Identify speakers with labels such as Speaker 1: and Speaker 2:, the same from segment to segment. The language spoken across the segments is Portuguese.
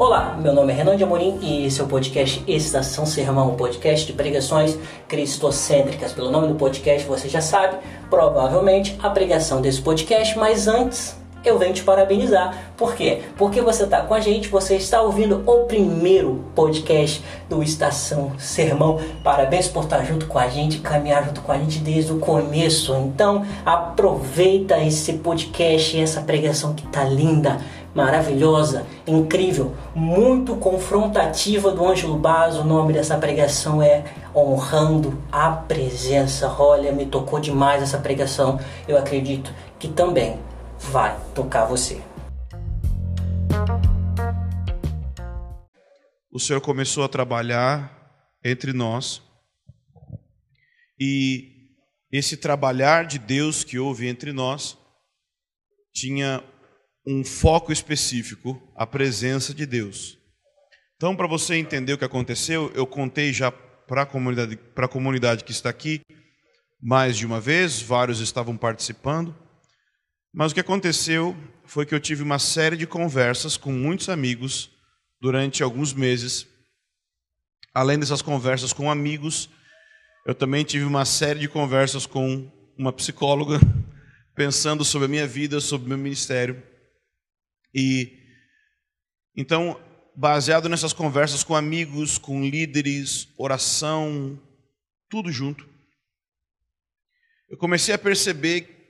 Speaker 1: Olá, meu nome é Renan de Amorim e esse é o podcast Estação Sermão, um podcast de pregações cristocêntricas. Pelo nome do podcast você já sabe, provavelmente a pregação desse podcast, mas antes eu venho te parabenizar. Por quê? Porque você está com a gente, você está ouvindo o primeiro podcast do Estação Sermão. Parabéns por estar junto com a gente, caminhar junto com a gente desde o começo. Então, aproveita esse podcast e essa pregação que tá linda, maravilhosa, incrível, muito confrontativa do Ângelo Baz. O nome dessa pregação é Honrando a Presença. Olha, me tocou demais essa pregação. Eu acredito que também vai tocar você.
Speaker 2: O Senhor começou a trabalhar entre nós e esse trabalhar de Deus que houve entre nós tinha um foco específico, a presença de Deus. Então, para você entender o que aconteceu, eu contei já para a comunidade, para a comunidade que está aqui mais de uma vez, vários estavam participando. Mas o que aconteceu foi que eu tive uma série de conversas com muitos amigos durante alguns meses. Além dessas conversas com amigos, eu também tive uma série de conversas com uma psicóloga, pensando sobre a minha vida, sobre o meu ministério. E então, baseado nessas conversas com amigos, com líderes, oração, tudo junto, eu comecei a perceber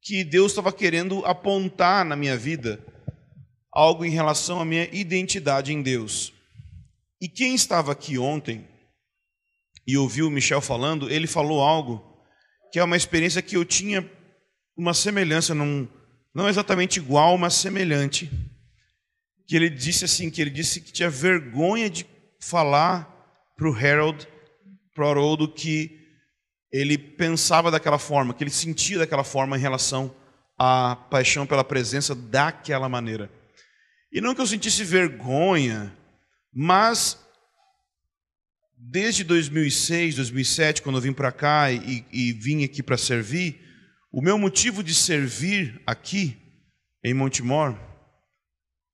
Speaker 2: que Deus estava querendo apontar na minha vida algo em relação à minha identidade em Deus. E quem estava aqui ontem e ouviu o Michel falando, ele falou algo que é uma experiência que eu tinha uma semelhança, não, não exatamente igual, mas semelhante. Que ele disse assim, que ele disse que tinha vergonha de falar para o Harold, para o Haroldo, que ele pensava daquela forma, que ele sentia daquela forma em relação à paixão pela presença daquela maneira. E não que eu sentisse vergonha, mas desde 2006, 2007, quando eu vim para cá e, e vim aqui para servir, o meu motivo de servir aqui em Montemor,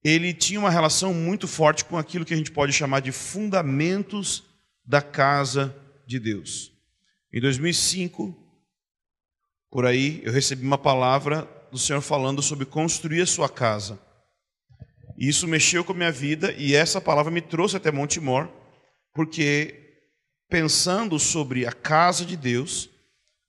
Speaker 2: ele tinha uma relação muito forte com aquilo que a gente pode chamar de fundamentos da casa de Deus. Em 2005, por aí, eu recebi uma palavra do Senhor falando sobre construir a sua casa. E isso mexeu com a minha vida e essa palavra me trouxe até Montemor, porque pensando sobre a casa de Deus,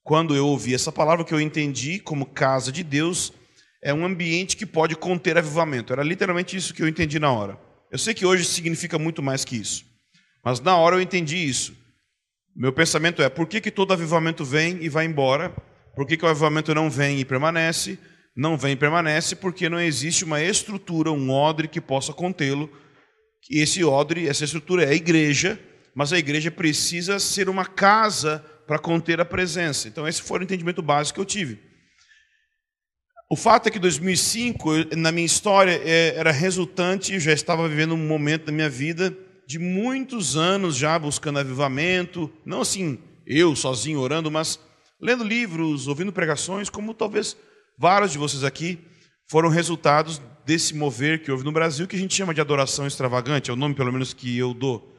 Speaker 2: quando eu ouvi essa palavra que eu entendi como casa de Deus, é um ambiente que pode conter avivamento. Era literalmente isso que eu entendi na hora. Eu sei que hoje significa muito mais que isso, mas na hora eu entendi isso. Meu pensamento é: por que, que todo avivamento vem e vai embora? Por que, que o avivamento não vem e permanece? Não vem e permanece porque não existe uma estrutura, um odre que possa contê-lo. E esse odre, essa estrutura é a igreja, mas a igreja precisa ser uma casa para conter a presença. Então, esse foi o entendimento básico que eu tive. O fato é que 2005, na minha história, é, era resultante, já estava vivendo um momento da minha vida de muitos anos já buscando avivamento, não assim eu sozinho orando, mas lendo livros, ouvindo pregações, como talvez vários de vocês aqui foram resultados desse mover que houve no Brasil, que a gente chama de adoração extravagante, é o nome pelo menos que eu dou.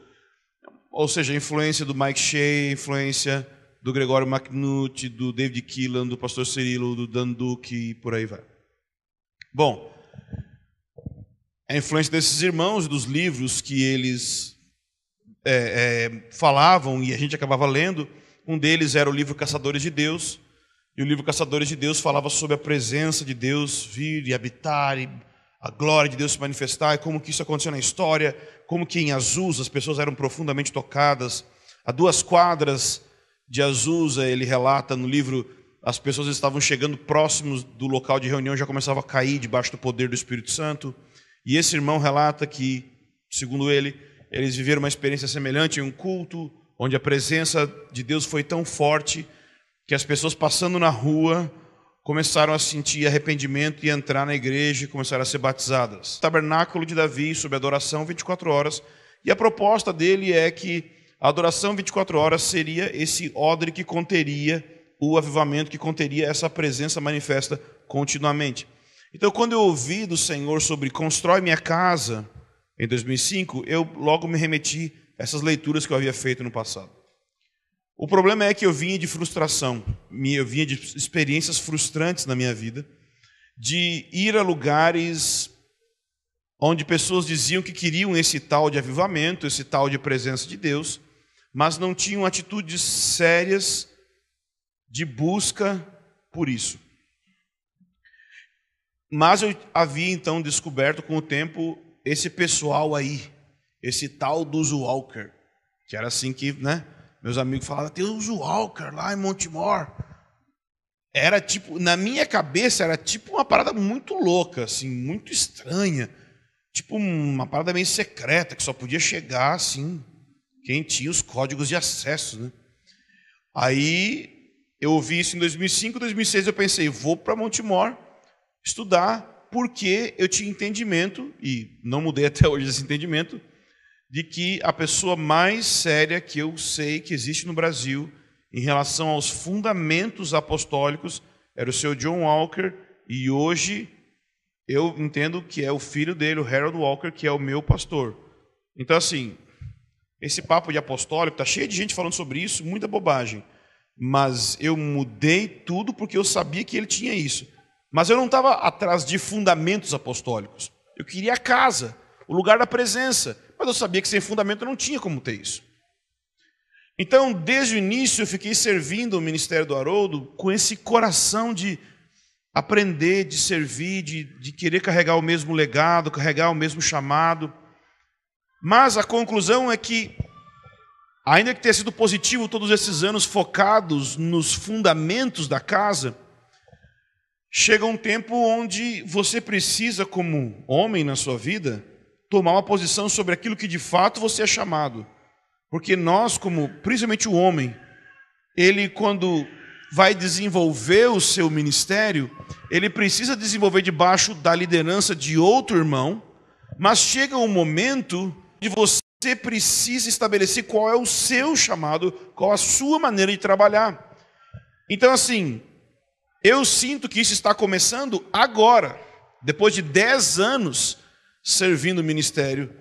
Speaker 2: Ou seja, influência do Mike Shea, influência do Gregório McNutt, do David Keelan, do pastor Cirilo, do Dan Duque e por aí vai. Bom, a influência desses irmãos, dos livros que eles é, é, falavam e a gente acabava lendo. Um deles era o livro Caçadores de Deus, e o livro Caçadores de Deus falava sobre a presença de Deus vir e habitar, e a glória de Deus se manifestar, e como que isso aconteceu na história, como que em Azusa as pessoas eram profundamente tocadas. A duas quadras de Azusa, ele relata no livro, as pessoas estavam chegando próximos do local de reunião, já começavam a cair debaixo do poder do Espírito Santo. E esse irmão relata que, segundo ele, eles viveram uma experiência semelhante em um culto onde a presença de Deus foi tão forte que as pessoas passando na rua começaram a sentir arrependimento e entrar na igreja e começaram a ser batizadas. Tabernáculo de Davi sobre adoração 24 horas. E a proposta dele é que a adoração 24 horas seria esse odre que conteria o avivamento, que conteria essa presença manifesta continuamente. Então, quando eu ouvi do Senhor sobre constrói minha casa, em 2005, eu logo me remeti a essas leituras que eu havia feito no passado. O problema é que eu vinha de frustração, eu vinha de experiências frustrantes na minha vida, de ir a lugares onde pessoas diziam que queriam esse tal de avivamento, esse tal de presença de Deus, mas não tinham atitudes sérias de busca por isso. Mas eu havia então descoberto com o tempo esse pessoal aí, esse tal dos Walker, que era assim que, né? Meus amigos falavam, tem os Walker lá em Montemor. Era tipo, na minha cabeça, era tipo uma parada muito louca, assim, muito estranha. Tipo uma parada meio secreta, que só podia chegar assim, quem tinha os códigos de acesso, né? Aí eu ouvi isso em 2005, 2006 eu pensei, vou para Montemor estudar, porque eu tinha entendimento, e não mudei até hoje esse entendimento, de que a pessoa mais séria que eu sei que existe no Brasil em relação aos fundamentos apostólicos era o seu John Walker, e hoje eu entendo que é o filho dele, o Harold Walker, que é o meu pastor. Então, assim, esse papo de apostólico, tá cheio de gente falando sobre isso, muita bobagem. Mas eu mudei tudo porque eu sabia que ele tinha isso. Mas eu não estava atrás de fundamentos apostólicos. Eu queria a casa, o lugar da presença. Mas eu sabia que sem fundamento não tinha como ter isso. Então, desde o início, eu fiquei servindo o ministério do Haroldo com esse coração de aprender, de servir, de, de querer carregar o mesmo legado, carregar o mesmo chamado. Mas a conclusão é que, ainda que tenha sido positivo todos esses anos focados nos fundamentos da casa, chega um tempo onde você precisa, como homem na sua vida, tomar uma posição sobre aquilo que de fato você é chamado. Porque nós, como principalmente o homem, ele quando vai desenvolver o seu ministério, ele precisa desenvolver debaixo da liderança de outro irmão, mas chega um momento de você precisa estabelecer qual é o seu chamado, qual a sua maneira de trabalhar. Então, assim, eu sinto que isso está começando agora, depois de 10 anos servindo o ministério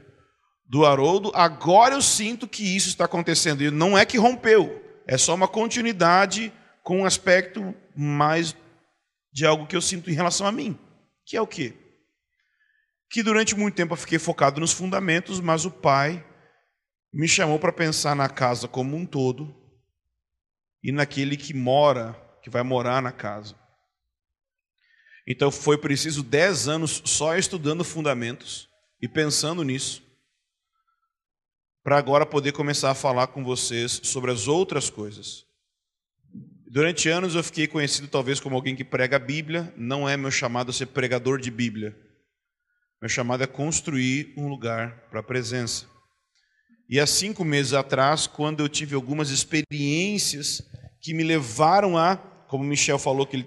Speaker 2: do Haroldo, agora eu sinto que isso está acontecendo. E não é que rompeu, é só uma continuidade com um aspecto mais de algo que eu sinto em relação a mim, que é o quê? Que durante muito tempo eu fiquei focado nos fundamentos, mas o pai me chamou para pensar na casa como um todo e naquele que mora, que vai morar na casa. Então foi preciso dez anos só estudando fundamentos e pensando nisso, para agora poder começar a falar com vocês sobre as outras coisas. Durante anos eu fiquei conhecido talvez como alguém que prega a Bíblia, não é meu chamado a ser pregador de Bíblia. Meu chamado é construir um lugar para a presença. E há cinco meses atrás, quando eu tive algumas experiências que me levaram a, como o Michel falou, que ele,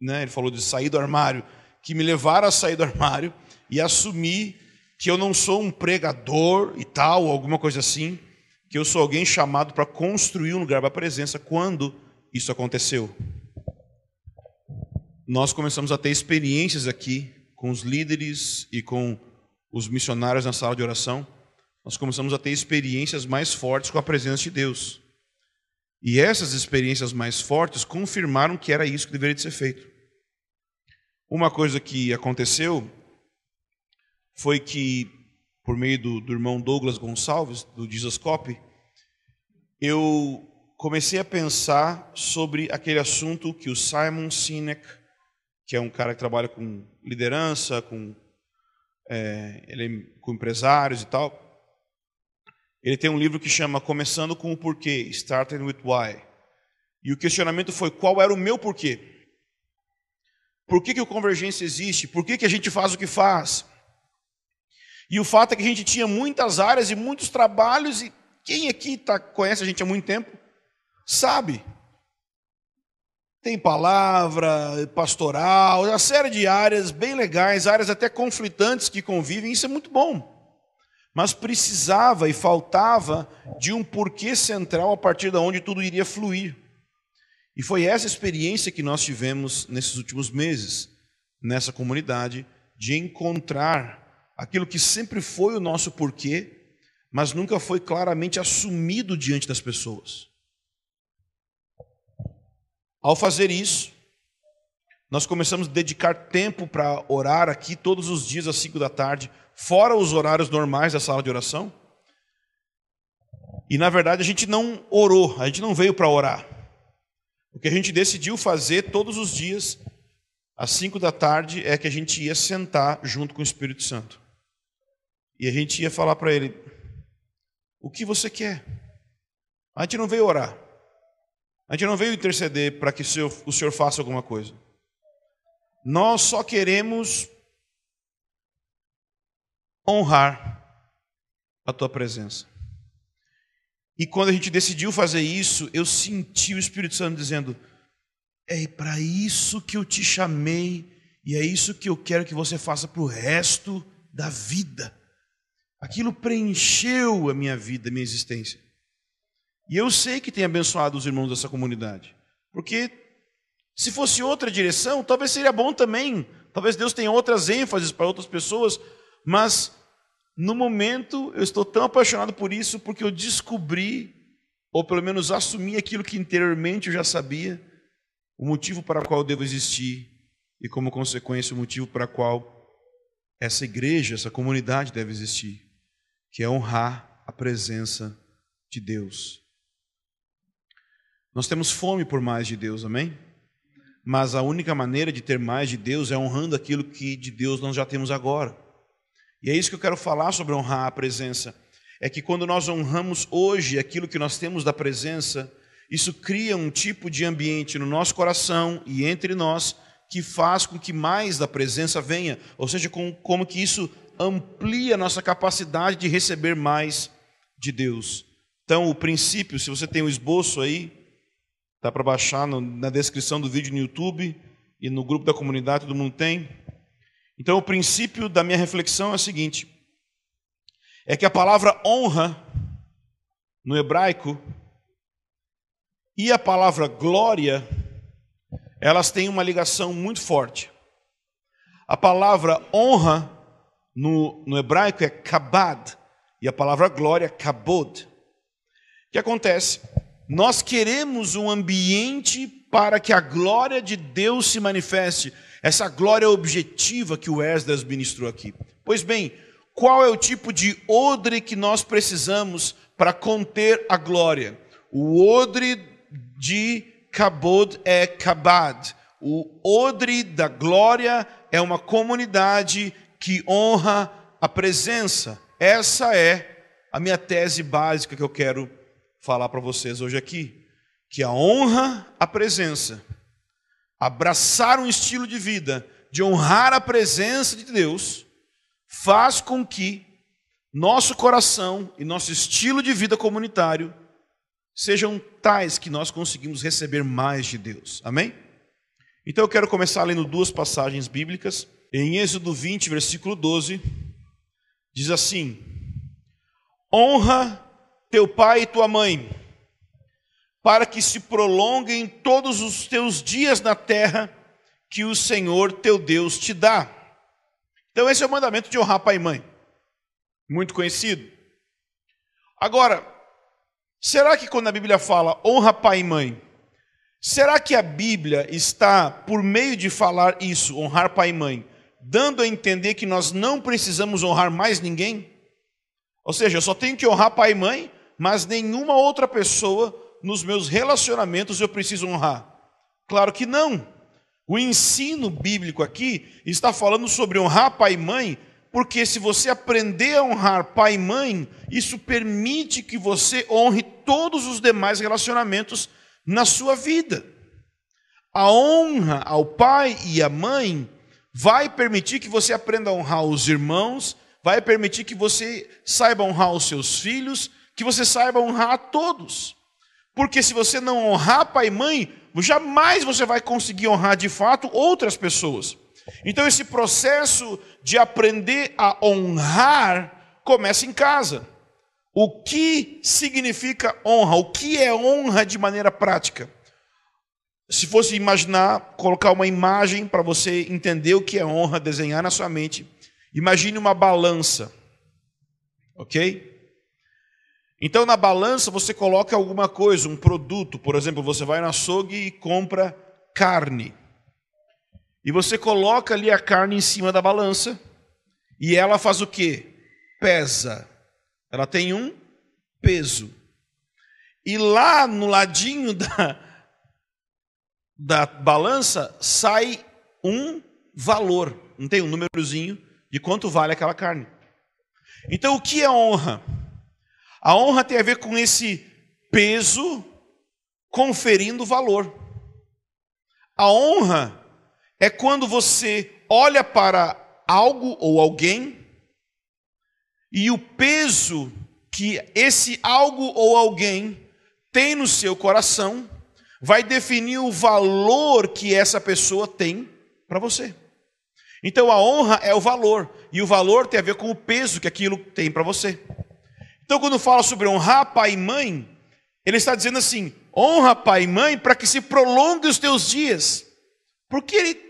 Speaker 2: né, ele falou de sair do armário, que me levaram a sair do armário e assumir que eu não sou um pregador e tal, alguma coisa assim, que eu sou alguém chamado para construir um lugar para a presença quando isso aconteceu. Nós começamos a ter experiências aqui com os líderes e com os missionários na sala de oração. Nós começamos a ter experiências mais fortes com a presença de Deus. E essas experiências mais fortes confirmaram que era isso que deveria de ser feito. Uma coisa que aconteceu foi que, por meio do, do irmão Douglas Gonçalves, do Jesus eu comecei a pensar sobre aquele assunto que o Simon Sinek, que é um cara que trabalha com liderança, com, é, ele com empresários e tal, ele tem um livro que chama Começando com o Porquê, Starting with Why. E o questionamento foi qual era o meu porquê? Por que, que o Convergência existe? Por que, que a gente faz o que faz? E o fato é que a gente tinha muitas áreas e muitos trabalhos, e quem aqui tá, conhece a gente há muito tempo, sabe. Tem palavra, pastoral, uma série de áreas bem legais, áreas até conflitantes que convivem, isso é muito bom. Mas precisava e faltava de um porquê central a partir de onde tudo iria fluir. E foi essa experiência que nós tivemos nesses últimos meses, nessa comunidade, de encontrar aquilo que sempre foi o nosso porquê, mas nunca foi claramente assumido diante das pessoas. Ao fazer isso, nós começamos a dedicar tempo para orar aqui todos os dias às 5 da tarde, fora os horários normais da sala de oração. E na verdade a gente não orou, a gente não veio para orar. O que a gente decidiu fazer todos os dias, às 5 da tarde, é que a gente ia sentar junto com o Espírito Santo. E a gente ia falar para ele: O que você quer? A gente não veio orar. A gente não veio interceder para que o senhor, o senhor faça alguma coisa. Nós só queremos honrar a tua presença. E quando a gente decidiu fazer isso, eu senti o Espírito Santo dizendo: É para isso que eu te chamei, e é isso que eu quero que você faça para o resto da vida. Aquilo preencheu a minha vida, a minha existência. E eu sei que tem abençoado os irmãos dessa comunidade. Porque se fosse outra direção, talvez seria bom também. Talvez Deus tenha outras ênfases para outras pessoas. Mas no momento eu estou tão apaixonado por isso porque eu descobri, ou pelo menos assumi aquilo que interiormente eu já sabia, o motivo para o qual eu devo existir e, como consequência, o motivo para o qual essa igreja, essa comunidade deve existir, que é honrar a presença de Deus. Nós temos fome por mais de Deus, amém? Mas a única maneira de ter mais de Deus é honrando aquilo que de Deus nós já temos agora. E é isso que eu quero falar sobre honrar a presença. É que quando nós honramos hoje aquilo que nós temos da presença, isso cria um tipo de ambiente no nosso coração e entre nós que faz com que mais da presença venha, ou seja, com, como que isso amplia a nossa capacidade de receber mais de Deus. Então, o princípio, se você tem o um esboço aí, Dá para baixar no, na descrição do vídeo no YouTube e no grupo da comunidade, todo mundo tem. Então, o princípio da minha reflexão é o seguinte: é que a palavra honra no hebraico e a palavra glória, elas têm uma ligação muito forte. A palavra honra no, no hebraico é kabad e a palavra glória kabod. O que acontece? Nós queremos um ambiente para que a glória de Deus se manifeste. Essa glória objetiva que o Esdras ministrou aqui. Pois bem, qual é o tipo de odre que nós precisamos para conter a glória? O odre de Kabod é Kabad. O odre da glória é uma comunidade que honra a presença. Essa é a minha tese básica que eu quero falar para vocês hoje aqui, que a honra a presença, abraçar um estilo de vida de honrar a presença de Deus, faz com que nosso coração e nosso estilo de vida comunitário sejam tais que nós conseguimos receber mais de Deus. Amém? Então eu quero começar lendo duas passagens bíblicas. Em Êxodo 20, versículo 12, diz assim: Honra teu pai e tua mãe, para que se prolonguem todos os teus dias na terra que o Senhor teu Deus te dá. Então, esse é o mandamento de honrar pai e mãe, muito conhecido. Agora, será que quando a Bíblia fala honra pai e mãe, será que a Bíblia está, por meio de falar isso, honrar pai e mãe, dando a entender que nós não precisamos honrar mais ninguém? Ou seja, eu só tenho que honrar pai e mãe, mas nenhuma outra pessoa nos meus relacionamentos eu preciso honrar? Claro que não. O ensino bíblico aqui está falando sobre honrar pai e mãe, porque se você aprender a honrar pai e mãe, isso permite que você honre todos os demais relacionamentos na sua vida. A honra ao pai e à mãe vai permitir que você aprenda a honrar os irmãos, vai permitir que você saiba honrar os seus filhos, que você saiba honrar a todos. Porque se você não honrar pai e mãe, jamais você vai conseguir honrar de fato outras pessoas. Então esse processo de aprender a honrar começa em casa. O que significa honra? O que é honra de maneira prática? Se fosse imaginar, colocar uma imagem para você entender o que é honra, desenhar na sua mente, Imagine uma balança, ok? Então, na balança, você coloca alguma coisa, um produto, por exemplo, você vai no açougue e compra carne. E você coloca ali a carne em cima da balança, e ela faz o quê? Pesa. Ela tem um peso. E lá no ladinho da, da balança sai um valor, não tem um númerozinho de quanto vale aquela carne. Então, o que é honra? A honra tem a ver com esse peso conferindo valor. A honra é quando você olha para algo ou alguém e o peso que esse algo ou alguém tem no seu coração vai definir o valor que essa pessoa tem para você. Então a honra é o valor, e o valor tem a ver com o peso que aquilo tem para você. Então, quando fala sobre honrar pai e mãe, ele está dizendo assim: honra pai e mãe para que se prolongue os teus dias. Por que ele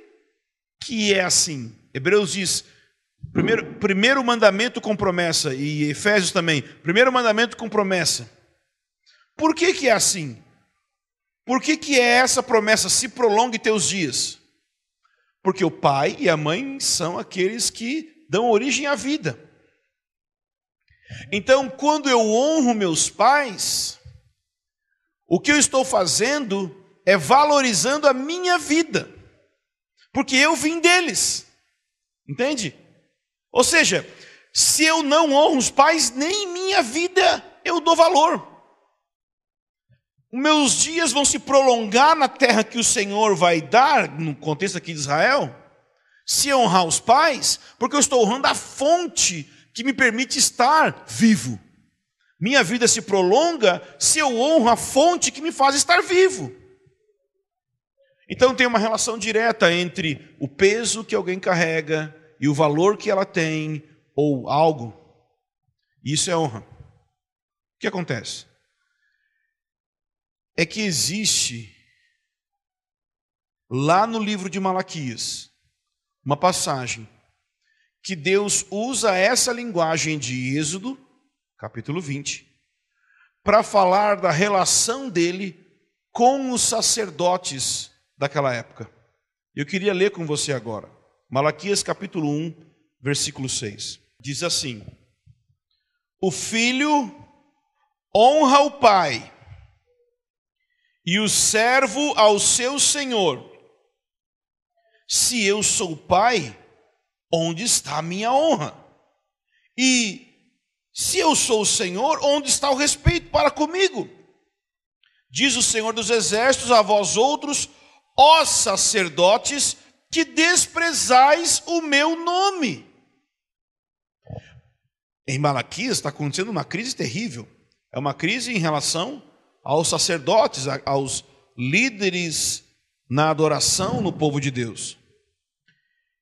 Speaker 2: que é assim? Hebreus diz: primeiro, primeiro mandamento com promessa, e Efésios também, primeiro mandamento com promessa. Por que, que é assim? Por que, que é essa promessa? Se prolongue teus dias. Porque o pai e a mãe são aqueles que dão origem à vida. Então, quando eu honro meus pais, o que eu estou fazendo é valorizando a minha vida, porque eu vim deles, entende? Ou seja, se eu não honro os pais, nem minha vida eu dou valor. Meus dias vão se prolongar na terra que o Senhor vai dar, no contexto aqui de Israel, se honrar os pais, porque eu estou honrando a fonte que me permite estar vivo. Minha vida se prolonga se eu honro a fonte que me faz estar vivo. Então tem uma relação direta entre o peso que alguém carrega e o valor que ela tem ou algo. Isso é honra. O que acontece? É que existe lá no livro de Malaquias uma passagem que Deus usa essa linguagem de Êxodo, capítulo 20, para falar da relação dele com os sacerdotes daquela época. Eu queria ler com você agora. Malaquias capítulo 1, versículo 6. Diz assim: O filho honra o pai, e o servo ao seu senhor. Se eu sou pai, onde está a minha honra? E se eu sou o Senhor, onde está o respeito para comigo? Diz o Senhor dos Exércitos a vós outros, ó sacerdotes, que desprezais o meu nome. Em Malaquias está acontecendo uma crise terrível. É uma crise em relação aos sacerdotes, aos líderes na adoração no povo de Deus.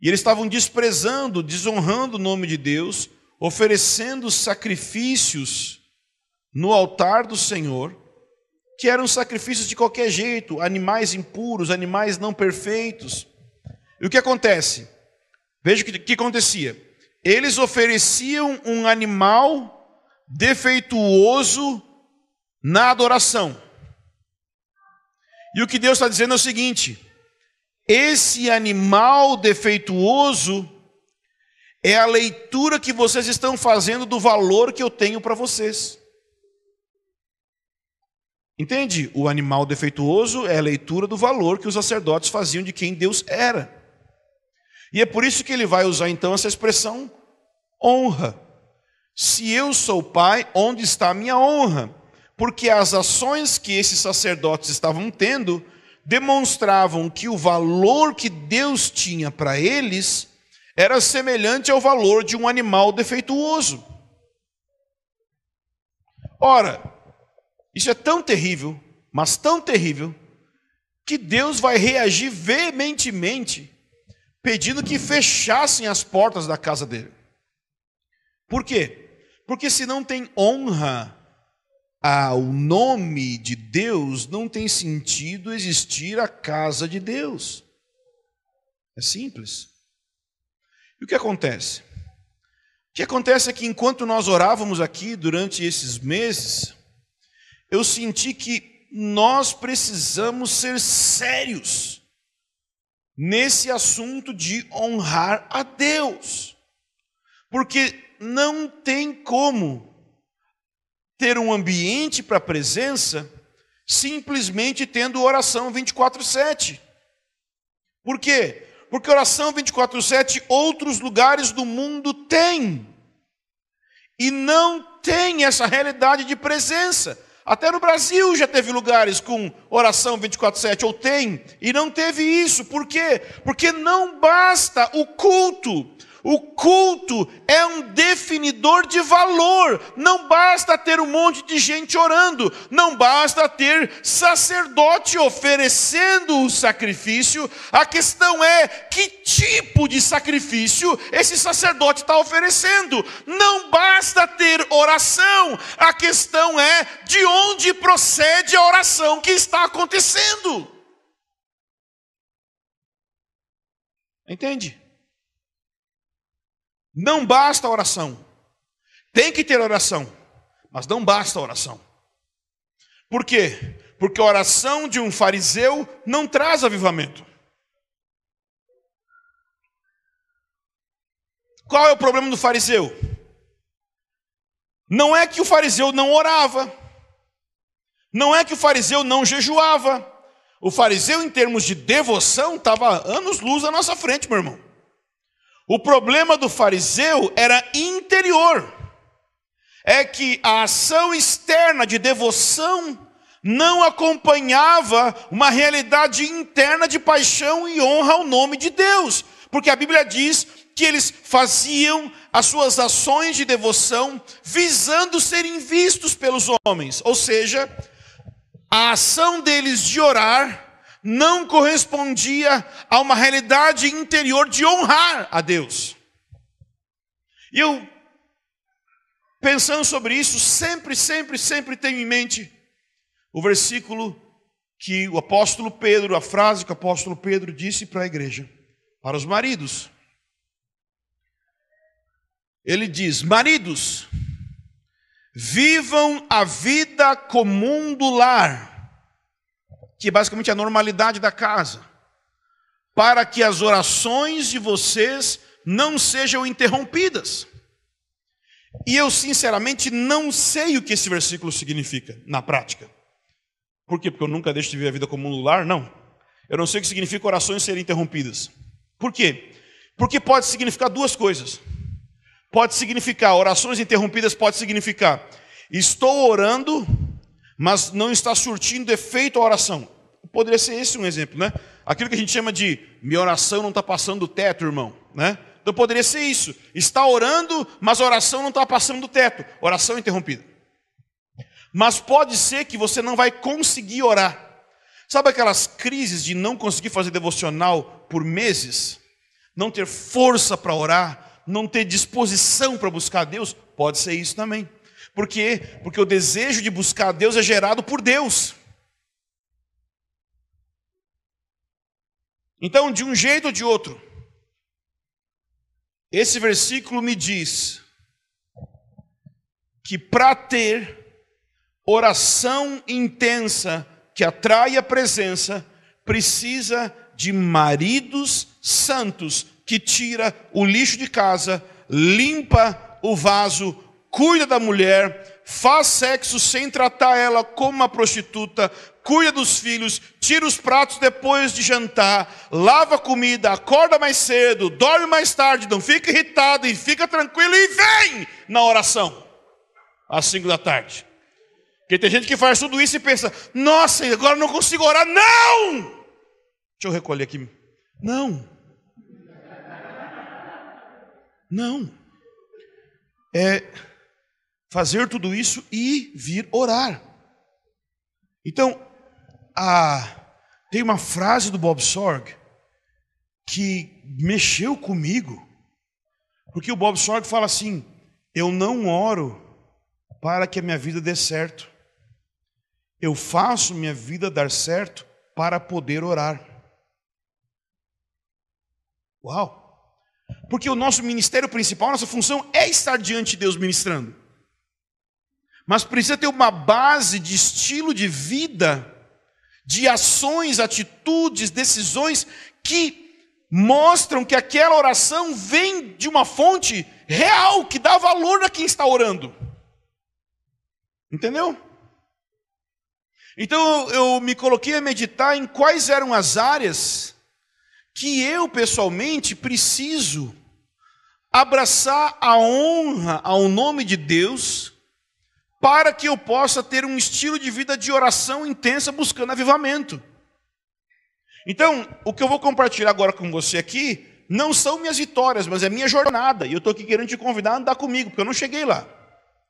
Speaker 2: E eles estavam desprezando, desonrando o nome de Deus, oferecendo sacrifícios no altar do Senhor, que eram sacrifícios de qualquer jeito, animais impuros, animais não perfeitos. E o que acontece? Veja o que, que acontecia. Eles ofereciam um animal defeituoso na adoração. E o que Deus está dizendo é o seguinte: esse animal defeituoso é a leitura que vocês estão fazendo do valor que eu tenho para vocês. Entende? O animal defeituoso é a leitura do valor que os sacerdotes faziam de quem Deus era. E é por isso que ele vai usar então essa expressão honra. Se eu sou pai, onde está a minha honra? Porque as ações que esses sacerdotes estavam tendo demonstravam que o valor que Deus tinha para eles era semelhante ao valor de um animal defeituoso. Ora, isso é tão terrível, mas tão terrível, que Deus vai reagir veementemente, pedindo que fechassem as portas da casa dele. Por quê? Porque se não tem honra ao nome de Deus, não tem sentido existir a casa de Deus. É simples. E o que acontece? O que acontece é que enquanto nós orávamos aqui durante esses meses, eu senti que nós precisamos ser sérios nesse assunto de honrar a Deus. Porque não tem como ter um ambiente para a presença simplesmente tendo oração 24/7. Por quê? Porque oração 24/7 outros lugares do mundo têm. E não tem essa realidade de presença. Até no Brasil já teve lugares com oração 24/7 ou tem, e não teve isso. Por quê? Porque não basta o culto o culto é um definidor de valor. Não basta ter um monte de gente orando, não basta ter sacerdote oferecendo o sacrifício. A questão é que tipo de sacrifício esse sacerdote está oferecendo. Não basta ter oração, a questão é de onde procede a oração que está acontecendo. Entende? Não basta oração. Tem que ter oração, mas não basta oração. Por quê? Porque a oração de um fariseu não traz avivamento. Qual é o problema do fariseu? Não é que o fariseu não orava, não é que o fariseu não jejuava. O fariseu, em termos de devoção, estava anos-luz à nossa frente, meu irmão. O problema do fariseu era interior. É que a ação externa de devoção não acompanhava uma realidade interna de paixão e honra ao nome de Deus. Porque a Bíblia diz que eles faziam as suas ações de devoção visando serem vistos pelos homens. Ou seja, a ação deles de orar não correspondia a uma realidade interior de honrar a Deus. E eu, pensando sobre isso, sempre, sempre, sempre tenho em mente o versículo que o apóstolo Pedro, a frase que o apóstolo Pedro disse para a igreja, para os maridos. Ele diz: Maridos, vivam a vida comum do lar que é basicamente a normalidade da casa, para que as orações de vocês não sejam interrompidas. E eu, sinceramente, não sei o que esse versículo significa na prática. Por quê? Porque eu nunca deixo de ver a vida como um lar? Não. Eu não sei o que significa orações serem interrompidas. Por quê? Porque pode significar duas coisas. Pode significar, orações interrompidas pode significar, estou orando, mas não está surtindo efeito a oração. Poderia ser esse um exemplo, né? Aquilo que a gente chama de minha oração não está passando do teto, irmão, né? Então poderia ser isso. Está orando, mas a oração não está passando do teto. Oração interrompida. Mas pode ser que você não vai conseguir orar. Sabe aquelas crises de não conseguir fazer devocional por meses? Não ter força para orar, não ter disposição para buscar Deus? Pode ser isso também. Por quê? Porque o desejo de buscar Deus é gerado por Deus. Então, de um jeito ou de outro, esse versículo me diz que para ter oração intensa que atrai a presença, precisa de maridos santos que tira o lixo de casa, limpa o vaso, cuida da mulher, faz sexo sem tratar ela como uma prostituta, cuida dos filhos, tira os pratos depois de jantar, lava a comida, acorda mais cedo, dorme mais tarde, não fica irritado e fica tranquilo e vem na oração às cinco da tarde. Porque tem gente que faz tudo isso e pensa: nossa, agora não consigo orar. Não! Deixa eu recolher aqui. Não. Não. É fazer tudo isso e vir orar. Então, tem uma frase do Bob Sorg que mexeu comigo, porque o Bob Sorg fala assim: Eu não oro para que a minha vida dê certo, eu faço minha vida dar certo para poder orar. Uau! Porque o nosso ministério principal, nossa função é estar diante de Deus ministrando. Mas precisa ter uma base de estilo de vida, de ações, atitudes, decisões que mostram que aquela oração vem de uma fonte real, que dá valor a quem está orando. Entendeu? Então eu me coloquei a meditar em quais eram as áreas que eu pessoalmente preciso abraçar a honra ao nome de Deus, para que eu possa ter um estilo de vida de oração intensa buscando avivamento. Então, o que eu vou compartilhar agora com você aqui não são minhas vitórias, mas é minha jornada. E eu estou aqui querendo te convidar a andar comigo, porque eu não cheguei lá.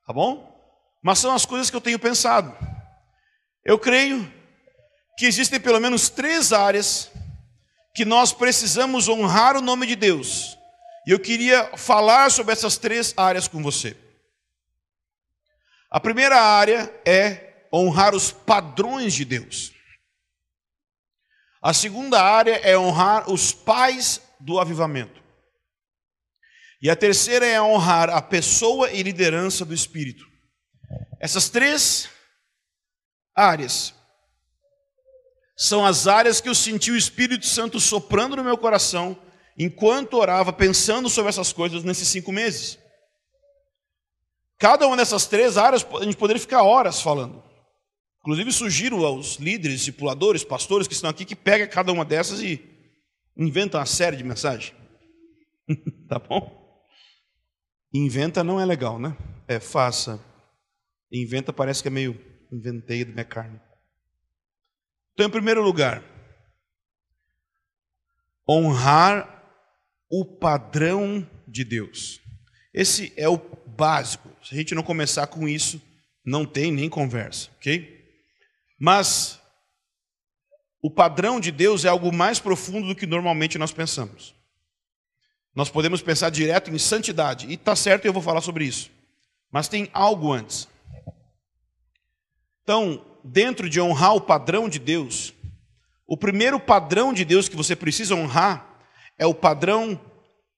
Speaker 2: Tá bom? Mas são as coisas que eu tenho pensado. Eu creio que existem pelo menos três áreas que nós precisamos honrar o nome de Deus. E eu queria falar sobre essas três áreas com você. A primeira área é honrar os padrões de Deus. A segunda área é honrar os pais do avivamento. E a terceira é honrar a pessoa e liderança do Espírito. Essas três áreas são as áreas que eu senti o Espírito Santo soprando no meu coração enquanto orava, pensando sobre essas coisas nesses cinco meses. Cada uma dessas três áreas a gente poderia ficar horas falando. Inclusive, sugiro aos líderes, discipuladores, pastores que estão aqui que peguem cada uma dessas e inventam uma série de mensagens. tá bom? Inventa não é legal, né? É faça. Inventa parece que é meio inventei da minha carne. Então, em primeiro lugar, honrar o padrão de Deus. Esse é o básico. Se a gente não começar com isso, não tem nem conversa, ok? Mas o padrão de Deus é algo mais profundo do que normalmente nós pensamos. Nós podemos pensar direto em santidade, e está certo, eu vou falar sobre isso. Mas tem algo antes. Então, dentro de honrar o padrão de Deus, o primeiro padrão de Deus que você precisa honrar é o padrão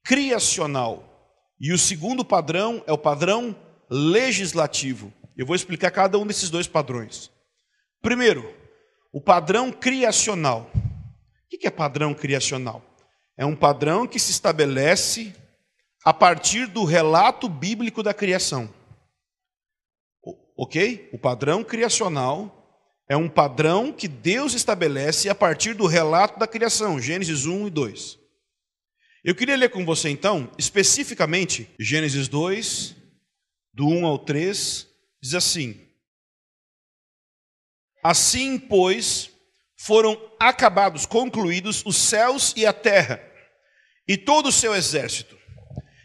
Speaker 2: criacional. E o segundo padrão é o padrão legislativo. Eu vou explicar cada um desses dois padrões. Primeiro, o padrão criacional. O que é padrão criacional? É um padrão que se estabelece a partir do relato bíblico da criação. Ok? O padrão criacional é um padrão que Deus estabelece a partir do relato da criação, Gênesis 1 e 2. Eu queria ler com você então, especificamente, Gênesis 2, do 1 ao 3, diz assim: Assim, pois, foram acabados, concluídos os céus e a terra, e todo o seu exército.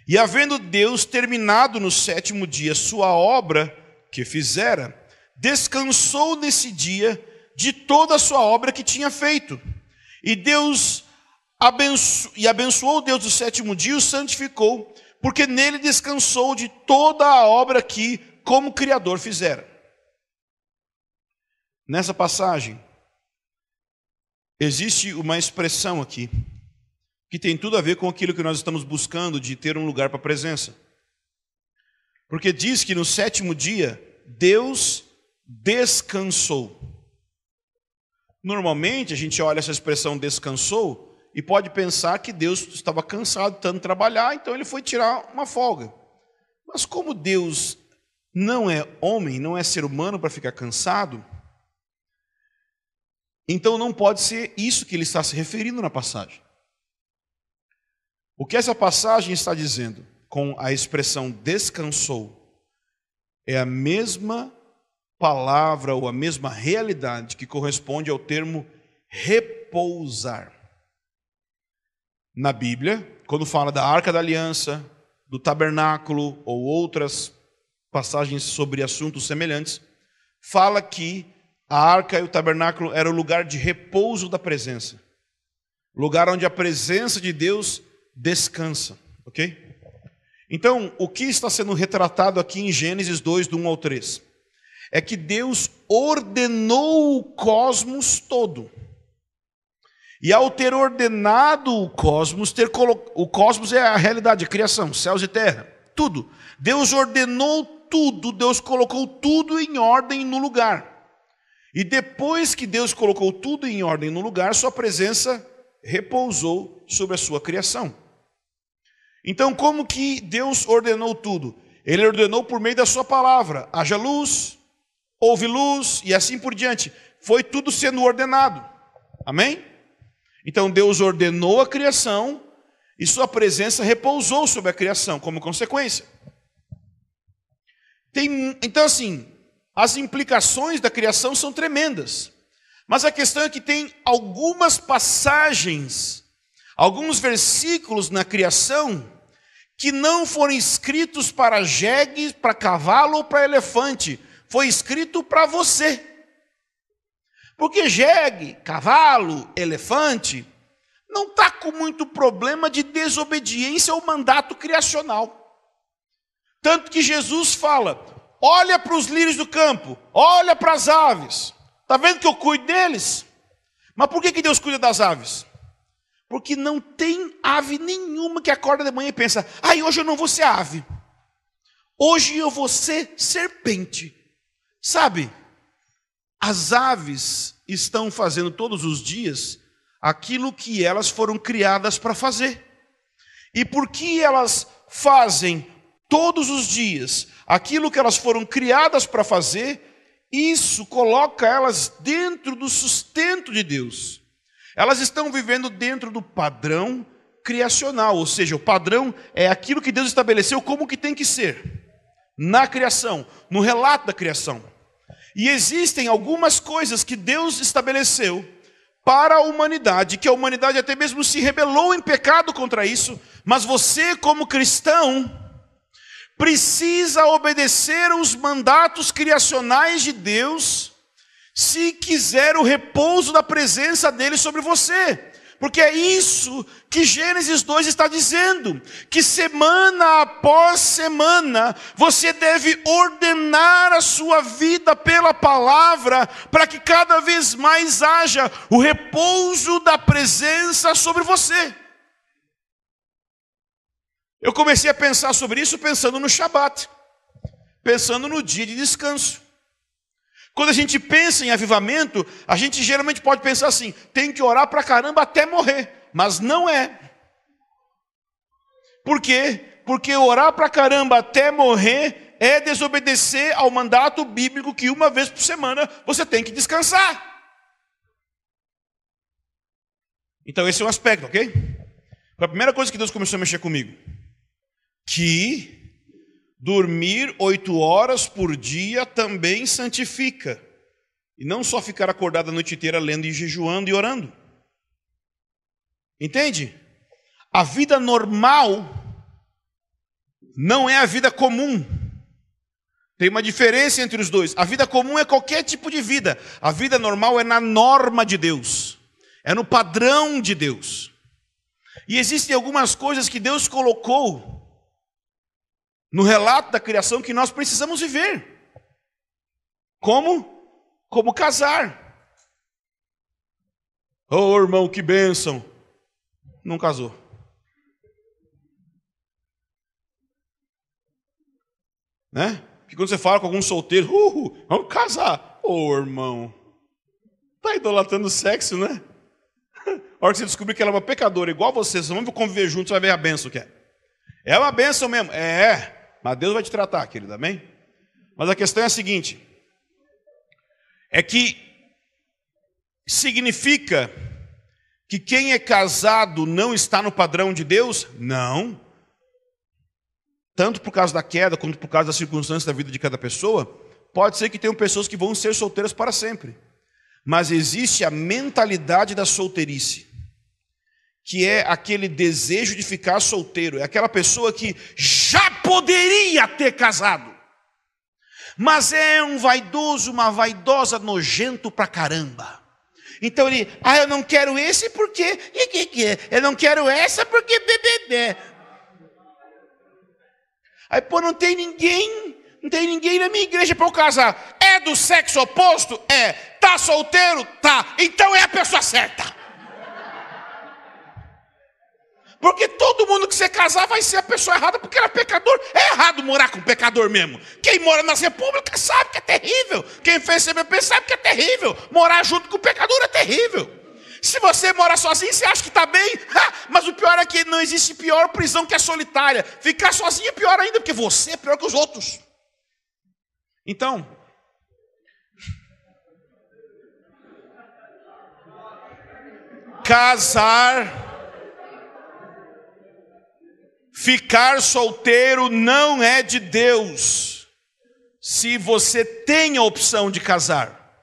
Speaker 2: E havendo Deus terminado no sétimo dia sua obra que fizera, descansou nesse dia de toda a sua obra que tinha feito. E Deus abenço... e abençoou Deus o sétimo dia e o santificou, porque nele descansou de toda a obra que, como Criador, fizera. Nessa passagem, existe uma expressão aqui que tem tudo a ver com aquilo que nós estamos buscando de ter um lugar para a presença. Porque diz que no sétimo dia, Deus descansou. Normalmente a gente olha essa expressão descansou e pode pensar que Deus estava cansado de tanto trabalhar, então ele foi tirar uma folga. Mas como Deus não é homem, não é ser humano para ficar cansado, então não pode ser isso que ele está se referindo na passagem. O que essa passagem está dizendo com a expressão descansou é a mesma palavra ou a mesma realidade que corresponde ao termo repousar. Na Bíblia, quando fala da arca da aliança, do tabernáculo ou outras passagens sobre assuntos semelhantes, fala que a arca e o tabernáculo era o lugar de repouso da presença. Lugar onde a presença de Deus descansa, ok? Então, o que está sendo retratado aqui em Gênesis 2, do 1 ao 3? É que Deus ordenou o cosmos todo. E ao ter ordenado o cosmos, ter colo... o cosmos é a realidade, a criação, céus e terra, tudo. Deus ordenou tudo, Deus colocou tudo em ordem no lugar. E depois que Deus colocou tudo em ordem no lugar, sua presença repousou sobre a sua criação. Então, como que Deus ordenou tudo? Ele ordenou por meio da sua palavra: haja luz, houve luz e assim por diante. Foi tudo sendo ordenado. Amém? Então Deus ordenou a criação e sua presença repousou sobre a criação como consequência. Tem, então assim, as implicações da criação são tremendas. Mas a questão é que tem algumas passagens, alguns versículos na criação que não foram escritos para jegue, para cavalo ou para elefante, foi escrito para você. Porque jegue, cavalo, elefante, não está com muito problema de desobediência ao mandato criacional. Tanto que Jesus fala: olha para os lírios do campo, olha para as aves. Está vendo que eu cuido deles? Mas por que, que Deus cuida das aves? Porque não tem ave nenhuma que acorda de manhã e pensa: ai, hoje eu não vou ser ave. Hoje eu vou ser serpente. Sabe, as aves estão fazendo todos os dias aquilo que elas foram criadas para fazer. E porque elas fazem todos os dias aquilo que elas foram criadas para fazer, isso coloca elas dentro do sustento de Deus. Elas estão vivendo dentro do padrão criacional, ou seja, o padrão é aquilo que Deus estabeleceu como que tem que ser na criação, no relato da criação. E existem algumas coisas que Deus estabeleceu para a humanidade, que a humanidade até mesmo se rebelou em pecado contra isso, mas você, como cristão, precisa obedecer os mandatos criacionais de Deus, se quiser o repouso da presença dele sobre você. Porque é isso que Gênesis 2 está dizendo, que semana após semana você deve ordenar a sua vida pela palavra, para que cada vez mais haja o repouso da presença sobre você. Eu comecei a pensar sobre isso pensando no Shabat, pensando no dia de descanso. Quando a gente pensa em avivamento, a gente geralmente pode pensar assim: tem que orar para caramba até morrer. Mas não é. Por quê? Porque orar para caramba até morrer é desobedecer ao mandato bíblico que uma vez por semana você tem que descansar. Então, esse é um aspecto, ok? Foi a primeira coisa que Deus começou a mexer comigo. Que Dormir oito horas por dia também santifica. E não só ficar acordado a noite inteira lendo e jejuando e orando. Entende? A vida normal não é a vida comum. Tem uma diferença entre os dois. A vida comum é qualquer tipo de vida. A vida normal é na norma de Deus. É no padrão de Deus. E existem algumas coisas que Deus colocou no relato da criação que nós precisamos viver. Como? Como casar. Oh, irmão, que bênção. Não casou. Né? Porque quando você fala com algum solteiro, uh, vamos casar. Oh, irmão, tá idolatrando sexo, né? A hora que você descobrir que ela é uma pecadora igual você, vocês vão conviver juntos, você vai ver a benção que é. É uma benção mesmo. É. Mas Deus vai te tratar, querido, amém? Mas a questão é a seguinte: é que significa que quem é casado não está no padrão de Deus? Não. Tanto por causa da queda, quanto por causa das circunstâncias da vida de cada pessoa, pode ser que tenham pessoas que vão ser solteiras para sempre. Mas existe a mentalidade da solteirice que é aquele desejo de ficar solteiro, é aquela pessoa que já poderia ter casado, mas é um vaidoso, uma vaidosa nojento pra caramba. Então ele, ah, eu não quero esse porque, eu não quero essa porque bebê. Aí, pô, não tem ninguém, não tem ninguém na minha igreja para eu casar. É do sexo oposto? É. Tá solteiro? Tá. Então é a pessoa certa. Porque todo mundo que você casar vai ser a pessoa errada, porque ela é pecador. É errado morar com pecador mesmo. Quem mora nas repúblicas sabe que é terrível. Quem fez CBP sabe que é terrível. Morar junto com pecador é terrível. Se você mora sozinho, você acha que está bem? Ha, mas o pior é que não existe pior prisão que a solitária. Ficar sozinho é pior ainda, porque você é pior que os outros. Então, casar Ficar solteiro não é de Deus. Se você tem a opção de casar,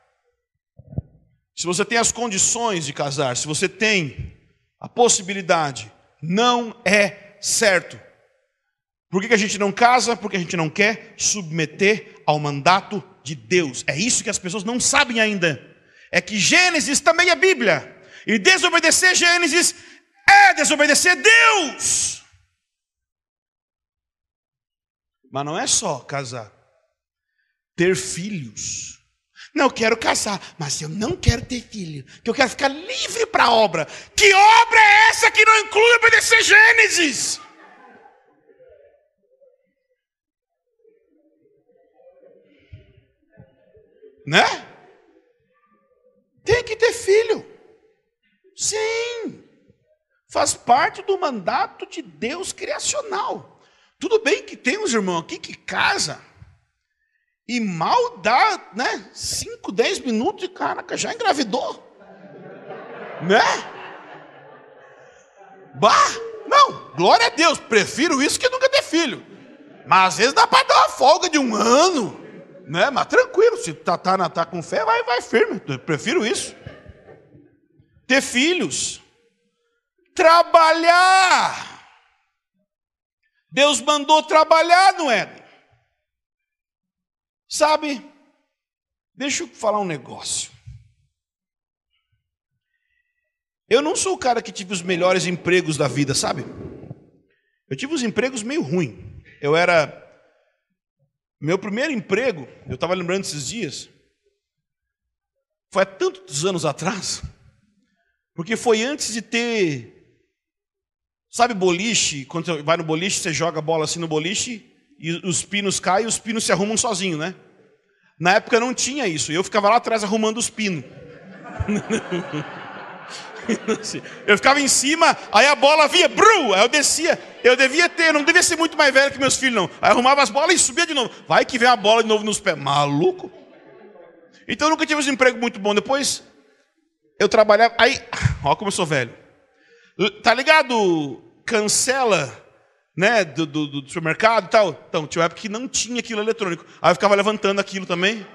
Speaker 2: se você tem as condições de casar, se você tem a possibilidade, não é certo. Por que, a gente não casa? Porque a gente não quer submeter ao mandato de Deus. É isso que as pessoas não sabem ainda. É que Gênesis também é Bíblia. E desobedecer Gênesis é desobedecer Deus. Mas não é só casar. Ter filhos. Não, eu quero casar, mas eu não quero ter filho, que eu quero ficar livre para a obra. Que obra é essa que não inclui obedecer Gênesis? Né? Tem que ter filho. Sim. Faz parte do mandato de Deus criacional. Tudo bem que tem uns irmãos aqui que casa e mal dá, né? 5, 10 minutos e caraca, já engravidou. Né? Bah! Não, glória a Deus, prefiro isso que nunca ter filho. Mas às vezes dá para dar uma folga de um ano, né? Mas tranquilo, se tá, tá, tá com fé, vai, vai firme. Prefiro isso. Ter filhos. Trabalhar. Deus mandou trabalhar no Éden. Sabe, deixa eu falar um negócio. Eu não sou o cara que tive os melhores empregos da vida, sabe? Eu tive uns empregos meio ruins. Eu era. Meu primeiro emprego, eu estava lembrando esses dias, foi há tantos anos atrás, porque foi antes de ter Sabe boliche? Quando vai no boliche, você joga a bola assim no boliche e os pinos caem e os pinos se arrumam sozinho, né? Na época não tinha isso. Eu ficava lá atrás arrumando os pinos. eu ficava em cima, aí a bola vinha, bru, aí eu descia. Eu devia ter, não devia ser muito mais velho que meus filhos, não. Aí arrumava as bolas e subia de novo. Vai que vem a bola de novo nos pés. Maluco? Então eu nunca tive um emprego muito bom. Depois eu trabalhava. Aí, ó, como eu sou velho. Tá ligado cancela né, do, do, do, supermercado e tal. Então, tinha uma época que não tinha aquilo eletrônico. Aí eu ficava levantando aquilo também.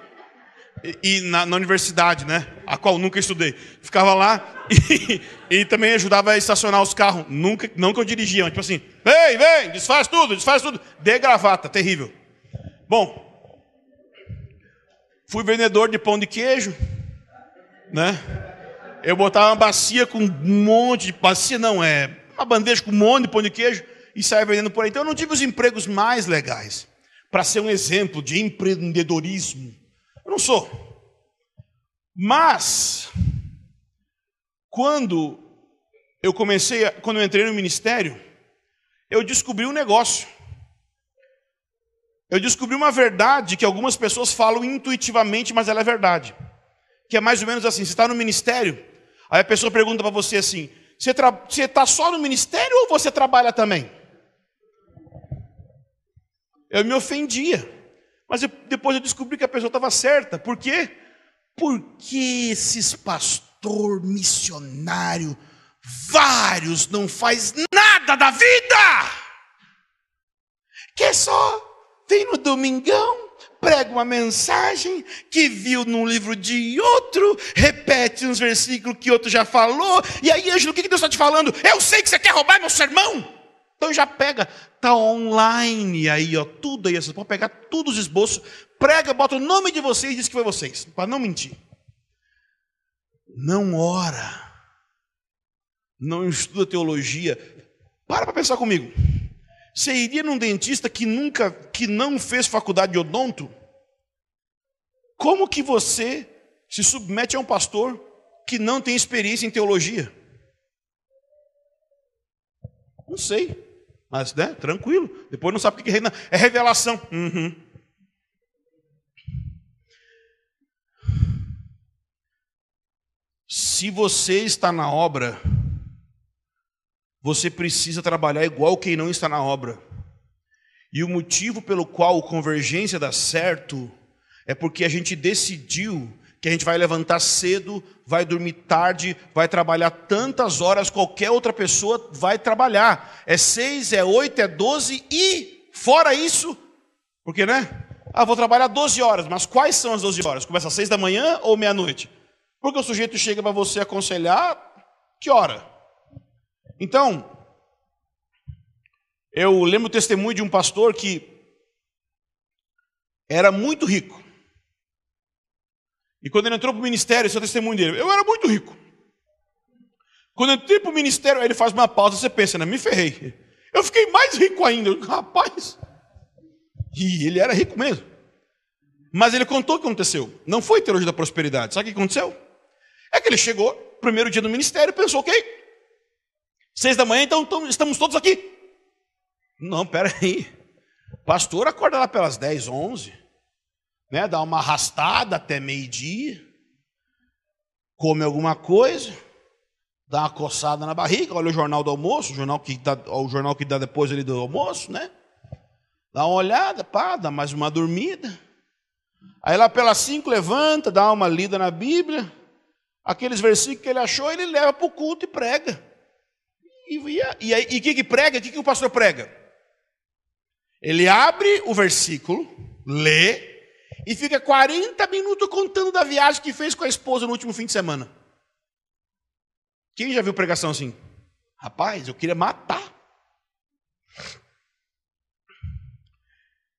Speaker 2: E, e na, na, universidade, né, a qual nunca estudei. Ficava lá e, e, também ajudava a estacionar os carros. Nunca, não que eu dirigia, mas tipo assim, vem, vem, desfaz tudo, desfaz tudo. De gravata, terrível. Bom, fui vendedor de pão de queijo, né? Eu botava uma bacia com um monte de bacia, não é uma bandeja com um monte de pão de queijo e saia vendendo por aí. Então eu não tive os empregos mais legais para ser um exemplo de empreendedorismo. Eu não sou. Mas quando eu comecei, a, quando eu entrei no ministério, eu descobri um negócio. Eu descobri uma verdade que algumas pessoas falam intuitivamente, mas ela é verdade. Que é mais ou menos assim: você está no ministério, aí a pessoa pergunta para você assim: você está só no ministério ou você trabalha também? Eu me ofendia. Mas eu, depois eu descobri que a pessoa estava certa. Por quê? Porque esses pastor, missionário, vários não faz nada da vida. Que só vem no domingão, prega uma mensagem que viu num livro de outro, repete uns versículos que outro já falou, e aí, Ângelo, o que Deus está te falando? Eu sei que você quer roubar meu sermão. Então já pega, tá online aí, ó, tudo aí, você pode pegar todos os esboços, prega, bota o nome de vocês e diz que foi vocês, para não mentir. Não ora, não estuda teologia. Para para pensar comigo. Você iria num dentista que nunca, que não fez faculdade de odonto? Como que você se submete a um pastor que não tem experiência em teologia? Não sei. Mas, né, tranquilo. Depois não sabe o que é É revelação. Uhum. Se você está na obra, você precisa trabalhar igual quem não está na obra. E o motivo pelo qual o convergência dá certo é porque a gente decidiu que a gente vai levantar cedo, vai dormir tarde, vai trabalhar tantas horas qualquer outra pessoa vai trabalhar. É seis, é oito, é doze e fora isso, porque né? Ah, vou trabalhar 12 horas, mas quais são as 12 horas? Começa às seis da manhã ou meia-noite? Porque o sujeito chega para você aconselhar, que hora? Então, eu lembro o testemunho de um pastor que era muito rico. E quando ele entrou para o ministério, esse é o testemunho dele. Eu era muito rico. Quando eu entrei para o ministério, ele faz uma pausa, você pensa, né? Me ferrei. Eu fiquei mais rico ainda. Rapaz. E ele era rico mesmo. Mas ele contou o que aconteceu. Não foi teologia da prosperidade. Sabe o que aconteceu? É que ele chegou, primeiro dia do ministério, pensou, ok, seis da manhã, então, estamos todos aqui. Não, peraí. Pastor acorda lá pelas dez, onze né, dá uma arrastada até meio-dia, come alguma coisa, dá uma coçada na barriga, olha o jornal do almoço, o jornal que dá, o jornal que dá depois ali do almoço, né? Dá uma olhada, pá, dá mais uma dormida. Aí lá pelas cinco levanta, dá uma lida na Bíblia, aqueles versículos que ele achou, ele leva para o culto e prega. E o que, que prega? O que, que o pastor prega? Ele abre o versículo, lê, e fica 40 minutos contando da viagem que fez com a esposa no último fim de semana. Quem já viu pregação assim? Rapaz, eu queria matar.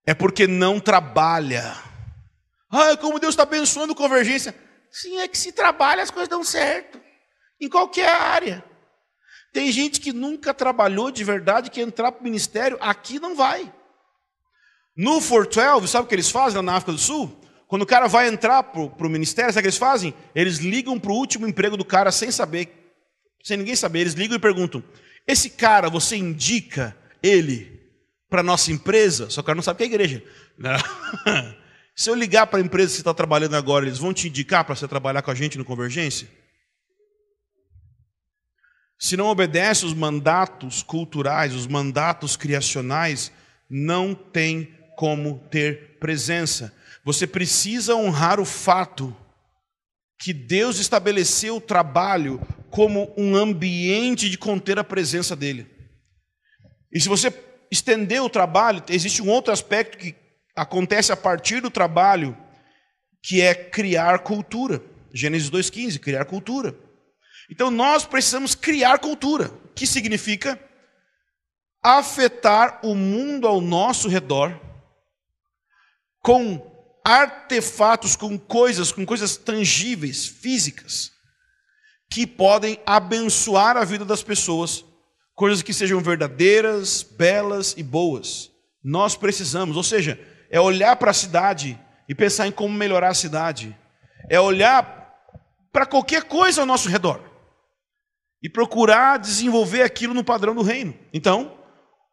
Speaker 2: É porque não trabalha. Ah, como Deus está abençoando convergência. Sim, é que se trabalha as coisas dão certo. Em qualquer área. Tem gente que nunca trabalhou de verdade, que entrar para o ministério, aqui não vai. No 412, sabe o que eles fazem lá na África do Sul? Quando o cara vai entrar para o ministério, sabe o que eles fazem? Eles ligam para o último emprego do cara sem saber, sem ninguém saber. Eles ligam e perguntam: Esse cara, você indica ele para nossa empresa? Só que o cara não sabe que é igreja. Se eu ligar para a empresa que você está trabalhando agora, eles vão te indicar para você trabalhar com a gente no Convergência? Se não obedece os mandatos culturais, os mandatos criacionais, não tem como ter presença. Você precisa honrar o fato que Deus estabeleceu o trabalho como um ambiente de conter a presença dele. E se você estender o trabalho, existe um outro aspecto que acontece a partir do trabalho, que é criar cultura. Gênesis 2,15, criar cultura. Então nós precisamos criar cultura, que significa afetar o mundo ao nosso redor com artefatos, com coisas, com coisas tangíveis, físicas, que podem abençoar a vida das pessoas, coisas que sejam verdadeiras, belas e boas. Nós precisamos, ou seja, é olhar para a cidade e pensar em como melhorar a cidade, é olhar para qualquer coisa ao nosso redor e procurar desenvolver aquilo no padrão do reino. Então,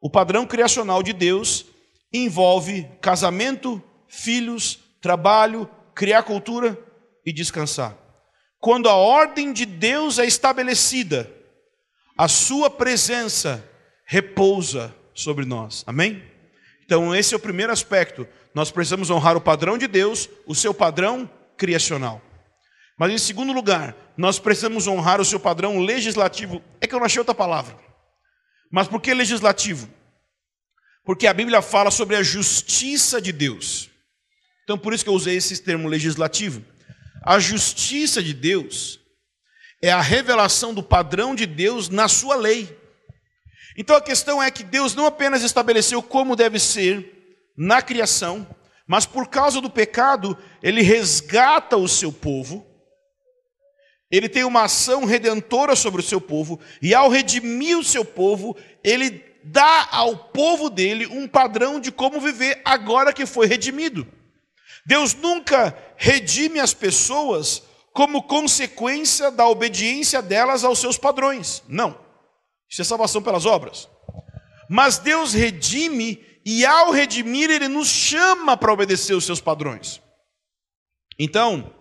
Speaker 2: o padrão criacional de Deus envolve casamento, filhos, trabalho, criar cultura e descansar. Quando a ordem de Deus é estabelecida, a sua presença repousa sobre nós. Amém? Então, esse é o primeiro aspecto. Nós precisamos honrar o padrão de Deus, o seu padrão criacional. Mas, em segundo lugar, nós precisamos honrar o seu padrão legislativo. É que eu não achei outra palavra. Mas por que legislativo? Porque a Bíblia fala sobre a justiça de Deus. Então, por isso que eu usei esse termo legislativo. A justiça de Deus é a revelação do padrão de Deus na sua lei. Então a questão é que Deus não apenas estabeleceu como deve ser na criação, mas por causa do pecado, ele resgata o seu povo, ele tem uma ação redentora sobre o seu povo, e ao redimir o seu povo, ele dá ao povo dele um padrão de como viver agora que foi redimido. Deus nunca redime as pessoas como consequência da obediência delas aos seus padrões. Não. Isso é salvação pelas obras. Mas Deus redime e ao redimir ele nos chama para obedecer os seus padrões. Então,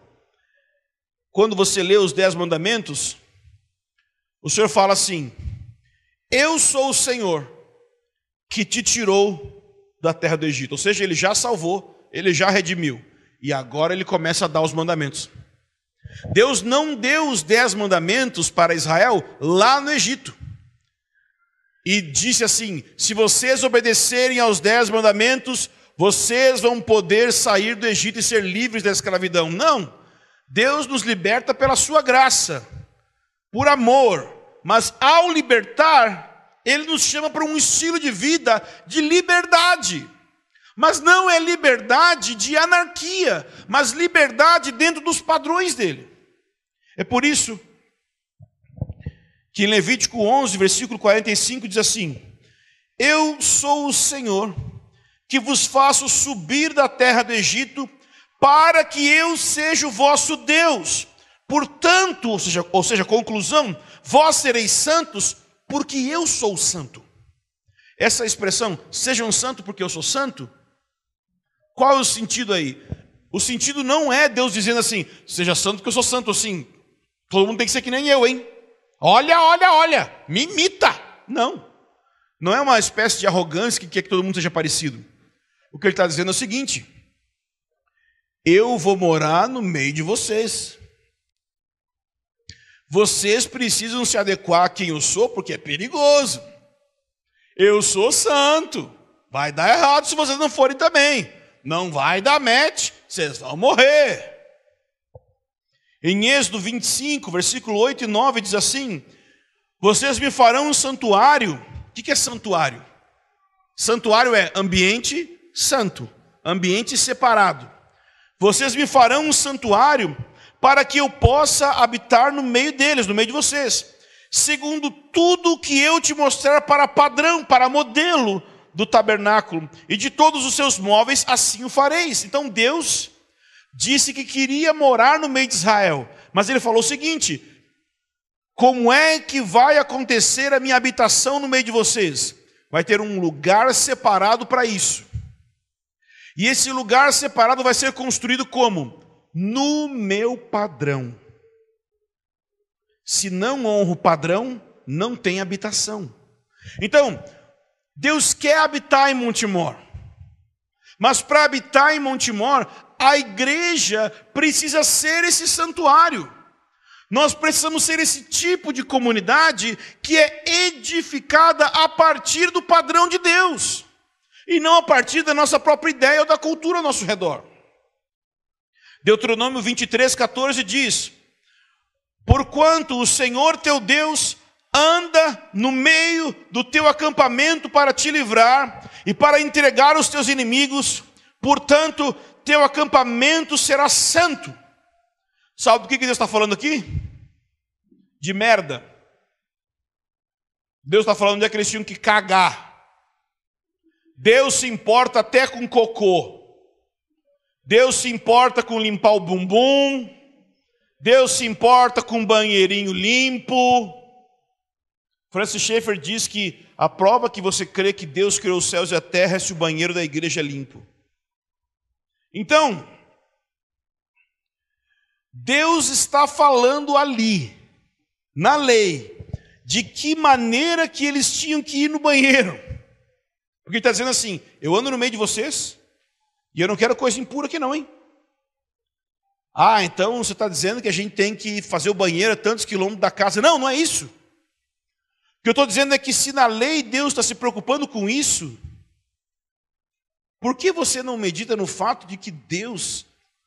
Speaker 2: quando você lê os dez mandamentos, o Senhor fala assim: Eu sou o Senhor que te tirou da terra do Egito. Ou seja, ele já salvou, ele já redimiu. E agora ele começa a dar os mandamentos. Deus não deu os dez mandamentos para Israel lá no Egito. E disse assim: se vocês obedecerem aos dez mandamentos, vocês vão poder sair do Egito e ser livres da escravidão. Não. Deus nos liberta pela sua graça, por amor. Mas ao libertar, Ele nos chama para um estilo de vida de liberdade. Mas não é liberdade de anarquia, mas liberdade dentro dos padrões dele. É por isso que em Levítico 11, versículo 45 diz assim: Eu sou o Senhor que vos faço subir da terra do Egito, para que eu seja o vosso Deus. Portanto, ou seja, ou seja, conclusão, vós sereis santos, porque eu sou santo. Essa expressão, sejam santos porque eu sou santo, qual é o sentido aí? O sentido não é Deus dizendo assim, seja santo porque eu sou santo, assim, todo mundo tem que ser que nem eu, hein? Olha, olha, olha, me imita. Não. Não é uma espécie de arrogância que quer que todo mundo seja parecido. O que ele está dizendo é o seguinte: eu vou morar no meio de vocês. Vocês precisam se adequar a quem eu sou, porque é perigoso. Eu sou santo. Vai dar errado se vocês não forem também não vai dar match, vocês vão morrer. Em Êxodo 25, versículo 8 e 9, diz assim: Vocês me farão um santuário. O que é santuário? Santuário é ambiente santo, ambiente separado. Vocês me farão um santuário para que eu possa habitar no meio deles, no meio de vocês, segundo tudo que eu te mostrar para padrão, para modelo do tabernáculo e de todos os seus móveis, assim o fareis. Então Deus disse que queria morar no meio de Israel, mas ele falou o seguinte: como é que vai acontecer a minha habitação no meio de vocês? Vai ter um lugar separado para isso. E esse lugar separado vai ser construído como? No meu padrão. Se não honro o padrão, não tem habitação. Então, Deus quer habitar em Montemor. Mas para habitar em Montemor, a igreja precisa ser esse santuário. Nós precisamos ser esse tipo de comunidade que é edificada a partir do padrão de Deus, e não a partir da nossa própria ideia ou da cultura ao nosso redor. Deuteronômio 23, 14 diz: Porquanto o Senhor teu Deus anda no meio do teu acampamento para te livrar e para entregar os teus inimigos, portanto, teu acampamento será santo. Sabe do que Deus está falando aqui? De merda. Deus está falando de que eles tinham que cagar. Deus se importa até com cocô. Deus se importa com limpar o bumbum. Deus se importa com um banheirinho limpo. Francis Schaeffer diz que a prova que você crê que Deus criou os céus e a terra é se o banheiro da igreja é limpo. Então, Deus está falando ali, na lei, de que maneira que eles tinham que ir no banheiro. Porque ele está dizendo assim: eu ando no meio de vocês e eu não quero coisa impura aqui, não, hein? Ah, então você está dizendo que a gente tem que fazer o banheiro a tantos quilômetros da casa. Não, não é isso. O que eu estou dizendo é que se na lei Deus está se preocupando com isso, por que você não medita no fato de que Deus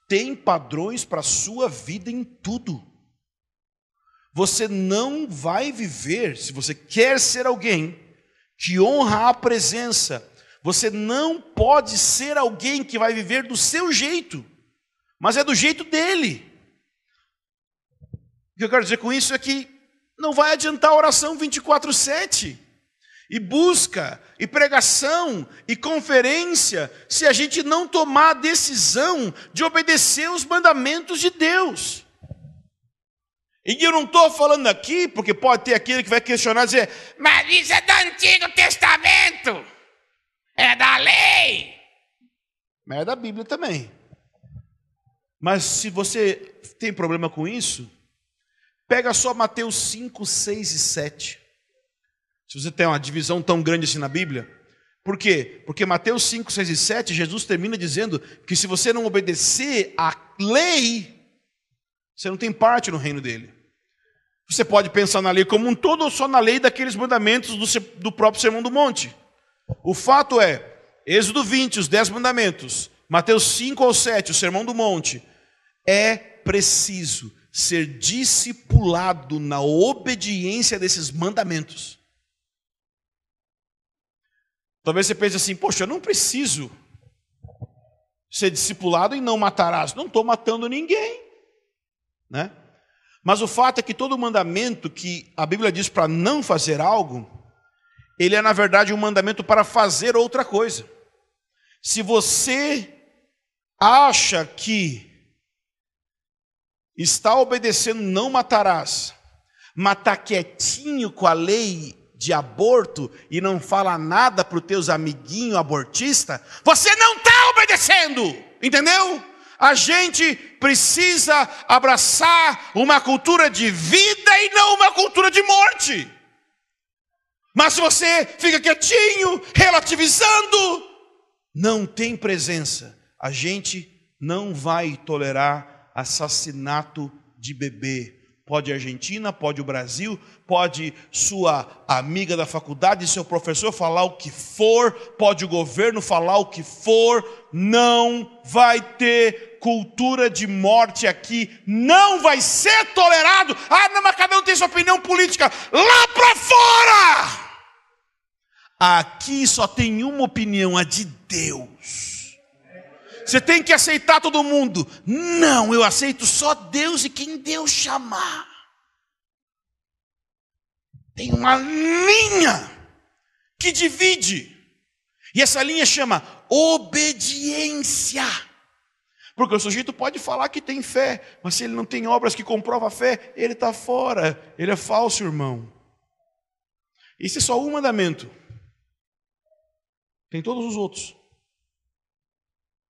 Speaker 2: tem padrões para a sua vida em tudo? Você não vai viver, se você quer ser alguém que honra a presença, você não pode ser alguém que vai viver do seu jeito, mas é do jeito dele. O que eu quero dizer com isso é que não vai adiantar oração 24/7 e busca e pregação e conferência se a gente não tomar a decisão de obedecer os mandamentos de Deus. E eu não estou falando aqui, porque pode ter aquele que vai questionar e dizer, mas isso é do Antigo Testamento, é da lei. Mas é da Bíblia também. Mas se você tem problema com isso, pega só Mateus 5, 6 e 7. Se você tem uma divisão tão grande assim na Bíblia. Por quê? Porque Mateus 5, 6 e 7, Jesus termina dizendo que se você não obedecer à lei, você não tem parte no reino dele. Você pode pensar na lei como um todo ou só na lei daqueles mandamentos do, do próprio Sermão do Monte. O fato é, Êxodo 20, os 10 mandamentos, Mateus 5 ou 7, o Sermão do Monte, é preciso ser discipulado na obediência desses mandamentos. Talvez você pense assim: poxa, eu não preciso ser discipulado e não matarás. Não estou matando ninguém. Né? Mas o fato é que todo mandamento que a Bíblia diz para não fazer algo, ele é na verdade um mandamento para fazer outra coisa. Se você acha que está obedecendo não matarás, mas está quietinho com a lei de aborto e não fala nada para os teus amiguinhos abortistas, você não está obedecendo, entendeu? A gente precisa abraçar uma cultura de vida e não uma cultura de morte. Mas se você fica quietinho, relativizando, não tem presença. A gente não vai tolerar assassinato de bebê. Pode a Argentina, pode o Brasil, pode sua amiga da faculdade, seu professor falar o que for, pode o governo falar o que for, não vai ter cultura de morte aqui, não vai ser tolerado. Ah, não, mas cada um tem sua opinião política. Lá para fora! Aqui só tem uma opinião, a de Deus. Você tem que aceitar todo mundo. Não, eu aceito só Deus e quem Deus chamar. Tem uma linha que divide. E essa linha chama obediência. Porque o sujeito pode falar que tem fé, mas se ele não tem obras que comprovam a fé, ele está fora. Ele é falso, irmão. Esse é só um mandamento. Tem todos os outros.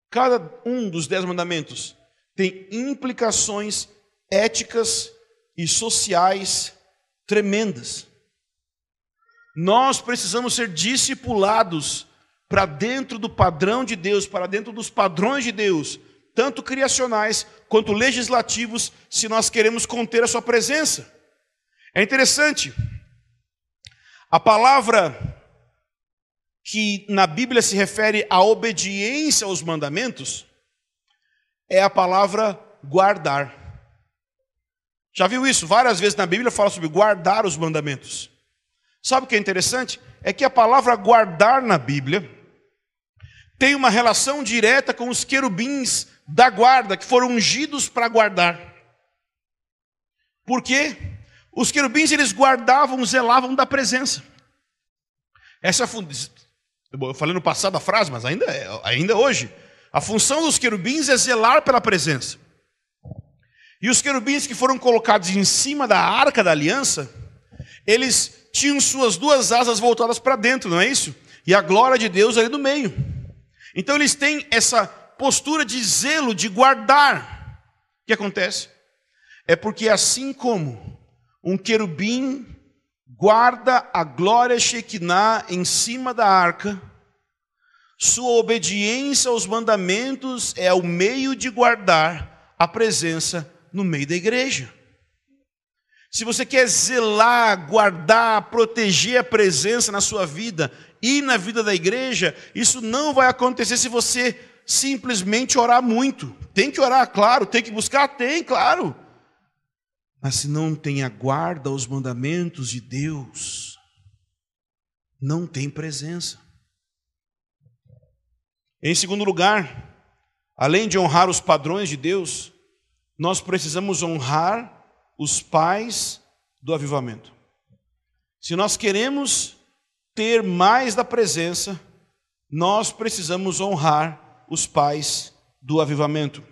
Speaker 2: Cada um dos dez mandamentos tem implicações éticas e sociais tremendas. Nós precisamos ser discipulados para dentro do padrão de Deus, para dentro dos padrões de Deus, tanto criacionais quanto legislativos, se nós queremos conter a Sua presença. É interessante, a palavra que na Bíblia se refere à obediência aos mandamentos é a palavra guardar. Já viu isso? Várias vezes na Bíblia fala sobre guardar os mandamentos. Sabe o que é interessante? É que a palavra guardar na Bíblia tem uma relação direta com os querubins da guarda que foram ungidos para guardar. Por quê? Os querubins eles guardavam, zelavam da presença. Essa eu falei no passado a frase, mas ainda, é, ainda hoje. A função dos querubins é zelar pela presença. E os querubins que foram colocados em cima da arca da aliança, eles tinham suas duas asas voltadas para dentro, não é isso? E a glória de Deus ali no meio. Então eles têm essa postura de zelo, de guardar. O que acontece? É porque assim como um querubim guarda a glória Shekinah em cima da arca, sua obediência aos mandamentos é o meio de guardar a presença no meio da igreja. Se você quer zelar, guardar, proteger a presença na sua vida e na vida da igreja, isso não vai acontecer se você simplesmente orar muito. Tem que orar, claro, tem que buscar, tem, claro. Mas se não tem a guarda aos mandamentos de Deus, não tem presença. Em segundo lugar, além de honrar os padrões de Deus, nós precisamos honrar os pais do avivamento. Se nós queremos ter mais da presença, nós precisamos honrar os pais do avivamento.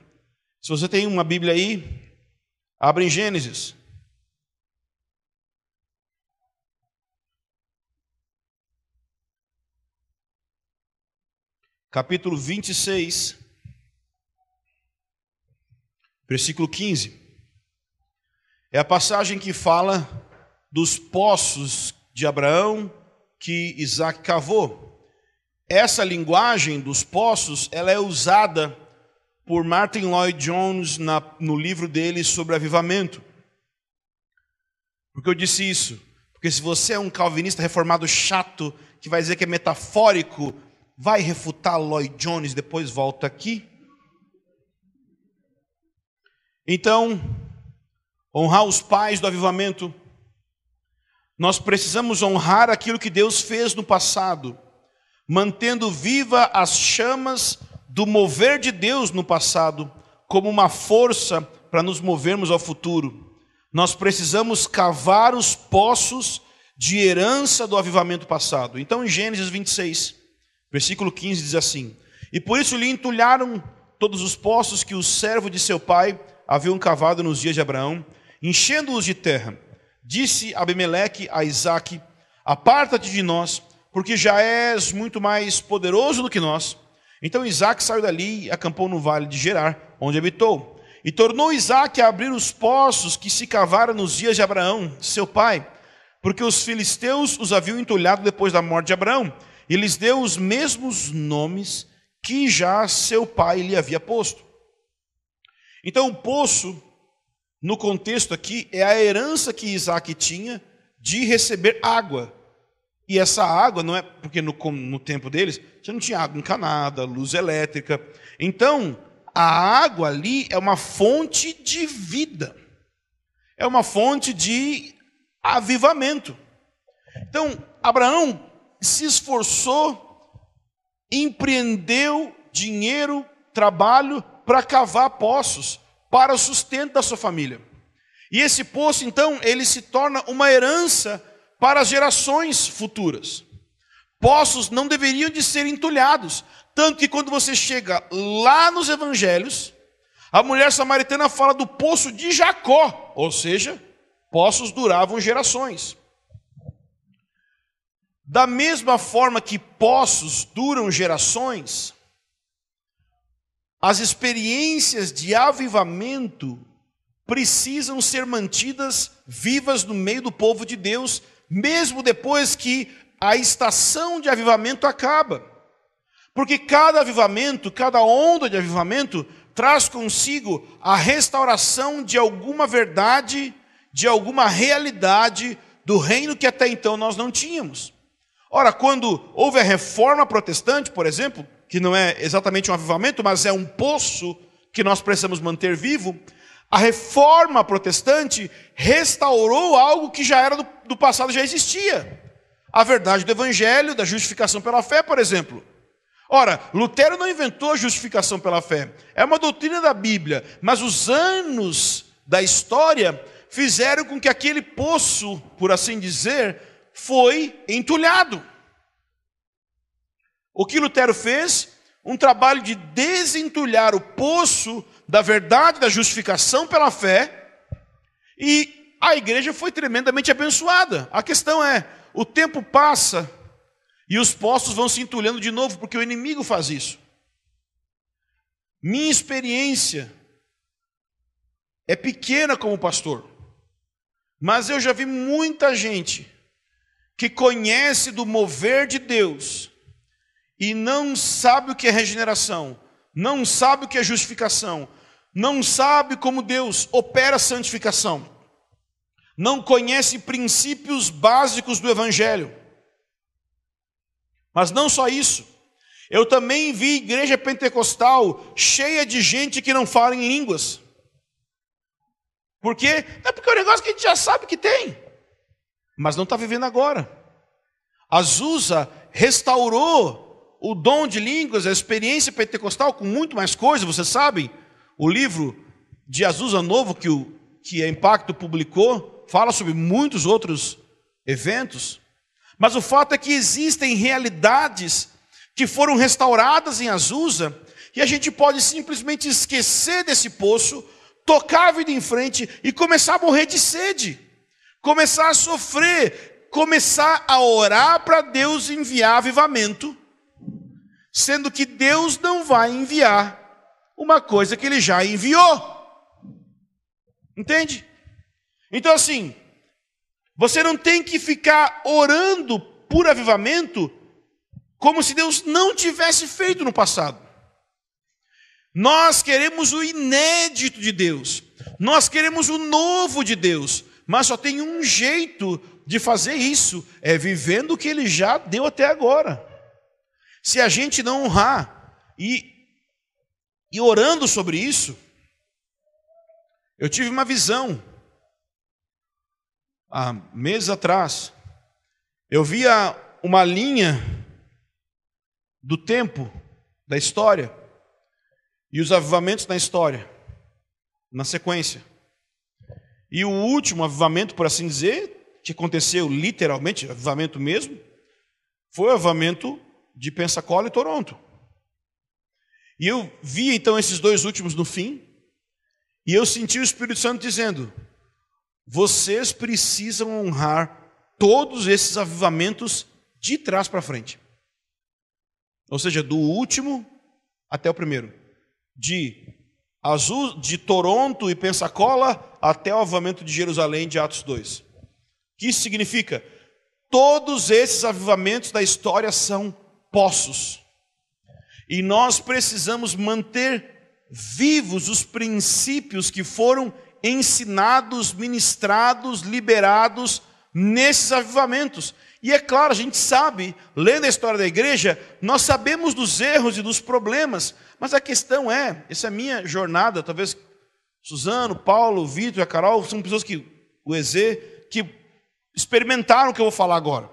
Speaker 2: Se você tem uma Bíblia aí, abra em Gênesis. Capítulo 26, versículo 15. É a passagem que fala dos poços de Abraão que Isaac cavou. Essa linguagem dos poços, ela é usada por Martin Lloyd Jones na, no livro dele sobre avivamento. Por que eu disse isso? Porque se você é um calvinista reformado chato, que vai dizer que é metafórico, vai refutar Lloyd Jones, depois volta aqui. Então, honrar os pais do avivamento, nós precisamos honrar aquilo que Deus fez no passado mantendo viva as chamas do mover de Deus no passado, como uma força para nos movermos ao futuro. Nós precisamos cavar os poços de herança do avivamento passado. Então, em Gênesis 26, versículo 15, diz assim: E por isso lhe entulharam todos os poços que o servo de seu pai haviam cavado nos dias de Abraão, enchendo-os de terra. Disse Abimeleque a Isaque: Aparta-te de nós porque já és muito mais poderoso do que nós. Então Isaac saiu dali e acampou no vale de Gerar, onde habitou. E tornou Isaac a abrir os poços que se cavaram nos dias de Abraão, seu pai, porque os filisteus os haviam entulhado depois da morte de Abraão, e lhes deu os mesmos nomes que já seu pai lhe havia posto. Então o poço, no contexto aqui, é a herança que Isaac tinha de receber água e essa água, não é porque no, no tempo deles já não tinha água encanada, luz elétrica. Então, a água ali é uma fonte de vida, é uma fonte de avivamento. Então, Abraão se esforçou, empreendeu dinheiro, trabalho para cavar poços para o sustento da sua família. E esse poço, então, ele se torna uma herança para as gerações futuras. Poços não deveriam de ser entulhados, tanto que quando você chega lá nos evangelhos, a mulher samaritana fala do poço de Jacó, ou seja, poços duravam gerações. Da mesma forma que poços duram gerações, as experiências de avivamento precisam ser mantidas vivas no meio do povo de Deus mesmo depois que a estação de avivamento acaba. Porque cada avivamento, cada onda de avivamento, traz consigo a restauração de alguma verdade, de alguma realidade do reino que até então nós não tínhamos. Ora, quando houve a reforma protestante, por exemplo, que não é exatamente um avivamento, mas é um poço que nós precisamos manter vivo, a reforma protestante restaurou algo que já era do, do passado, já existia. A verdade do evangelho, da justificação pela fé, por exemplo. Ora, Lutero não inventou a justificação pela fé. É uma doutrina da Bíblia, mas os anos da história fizeram com que aquele poço, por assim dizer, foi entulhado. O que Lutero fez? Um trabalho de desentulhar o poço da verdade da justificação pela fé, e a igreja foi tremendamente abençoada. A questão é: o tempo passa e os postos vão se entulhando de novo, porque o inimigo faz isso. Minha experiência é pequena como pastor, mas eu já vi muita gente que conhece do mover de Deus e não sabe o que é regeneração, não sabe o que é justificação, não sabe como Deus opera a santificação, não conhece princípios básicos do Evangelho. Mas não só isso, eu também vi igreja pentecostal cheia de gente que não fala em línguas. Por quê? É porque é um negócio que a gente já sabe que tem, mas não está vivendo agora. Azusa restaurou o dom de línguas, a experiência pentecostal com muito mais coisa, vocês sabem. O livro de Azusa Novo, que, o, que a Impacto publicou, fala sobre muitos outros eventos. Mas o fato é que existem realidades que foram restauradas em Azusa, e a gente pode simplesmente esquecer desse poço, tocar a vida em frente e começar a morrer de sede, começar a sofrer, começar a orar para Deus enviar avivamento, sendo que Deus não vai enviar uma coisa que ele já enviou. Entende? Então, assim, você não tem que ficar orando por avivamento como se Deus não tivesse feito no passado. Nós queremos o inédito de Deus, nós queremos o novo de Deus, mas só tem um jeito de fazer isso: é vivendo o que Ele já deu até agora. Se a gente não honrar e, e orando sobre isso, eu tive uma visão há meses atrás. Eu via uma linha do tempo, da história, e os avivamentos na história, na sequência. E o último avivamento, por assim dizer, que aconteceu literalmente, avivamento mesmo, foi o avivamento de Pensacola e Toronto. E eu vi então esses dois últimos no fim, e eu senti o Espírito Santo dizendo: vocês precisam honrar todos esses avivamentos de trás para frente. Ou seja, do último até o primeiro. De Azul, de Toronto e Pensacola até o avivamento de Jerusalém de Atos 2. O que isso significa? Todos esses avivamentos da história são poços. E nós precisamos manter vivos os princípios que foram ensinados, ministrados, liberados nesses avivamentos. E é claro, a gente sabe, lendo a história da igreja, nós sabemos dos erros e dos problemas, mas a questão é, essa é a minha jornada, talvez Suzano, Paulo, Vitor e a Carol são pessoas que, o EZ, que experimentaram o que eu vou falar agora.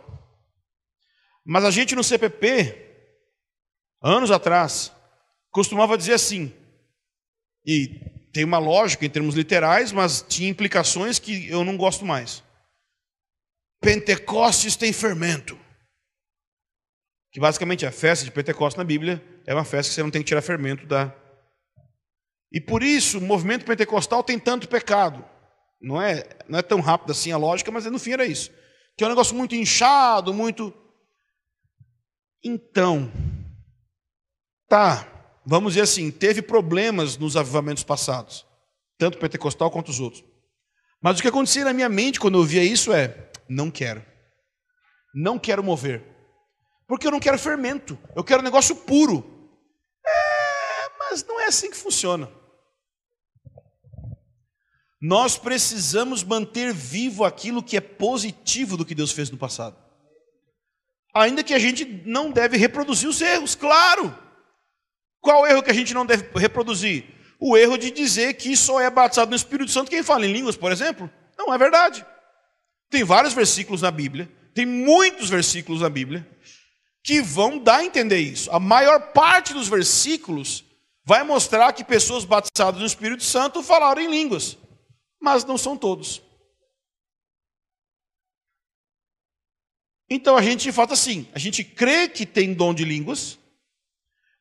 Speaker 2: Mas a gente no CPP, anos atrás, costumava dizer assim, e tem uma lógica em termos literais, mas tinha implicações que eu não gosto mais. Pentecostes tem fermento. Que basicamente a festa de Pentecostes na Bíblia é uma festa que você não tem que tirar fermento da. E por isso o movimento pentecostal tem tanto pecado. Não é, não é tão rápido assim a lógica, mas no fim era isso. Que é um negócio muito inchado, muito. Então, tá, vamos dizer assim, teve problemas nos avivamentos passados, tanto pentecostal quanto os outros. Mas o que acontecia na minha mente quando eu via isso é: não quero. Não quero mover. Porque eu não quero fermento. Eu quero um negócio puro. É, mas não é assim que funciona. Nós precisamos manter vivo aquilo que é positivo do que Deus fez no passado. Ainda que a gente não deve reproduzir os erros, claro. Qual erro que a gente não deve reproduzir? O erro de dizer que só é batizado no Espírito Santo quem fala em línguas, por exemplo. Não é verdade. Tem vários versículos na Bíblia, tem muitos versículos na Bíblia, que vão dar a entender isso. A maior parte dos versículos vai mostrar que pessoas batizadas no Espírito Santo falaram em línguas, mas não são todos. Então a gente fato assim, a gente crê que tem dom de línguas,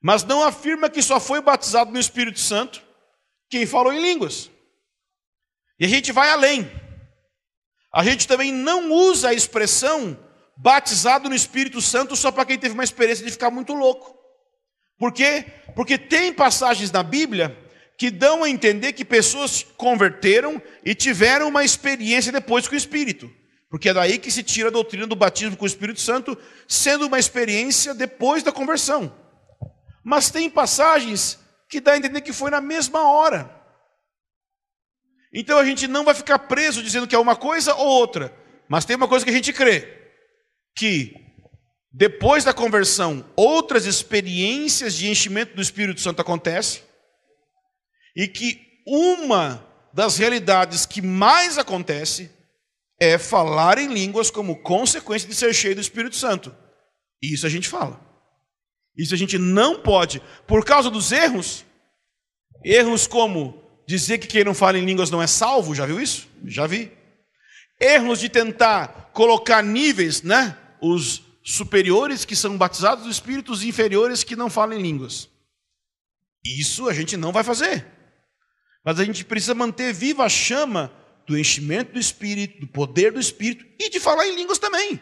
Speaker 2: mas não afirma que só foi batizado no Espírito Santo quem falou em línguas. E a gente vai além. A gente também não usa a expressão batizado no Espírito Santo só para quem teve uma experiência de ficar muito louco. Por quê? Porque tem passagens na Bíblia que dão a entender que pessoas converteram e tiveram uma experiência depois com o Espírito. Porque é daí que se tira a doutrina do batismo com o Espírito Santo, sendo uma experiência depois da conversão. Mas tem passagens que dá a entender que foi na mesma hora. Então a gente não vai ficar preso dizendo que é uma coisa ou outra, mas tem uma coisa que a gente crê: que depois da conversão, outras experiências de enchimento do Espírito Santo acontecem, e que uma das realidades que mais acontece é falar em línguas como consequência de ser cheio do Espírito Santo. E isso a gente fala. Isso a gente não pode, por causa dos erros, erros como dizer que quem não fala em línguas não é salvo, já viu isso? Já vi. Erros de tentar colocar níveis, né? Os superiores que são batizados do Espírito, os inferiores que não falam em línguas. Isso a gente não vai fazer. Mas a gente precisa manter viva a chama do enchimento do Espírito, do poder do Espírito e de falar em línguas também.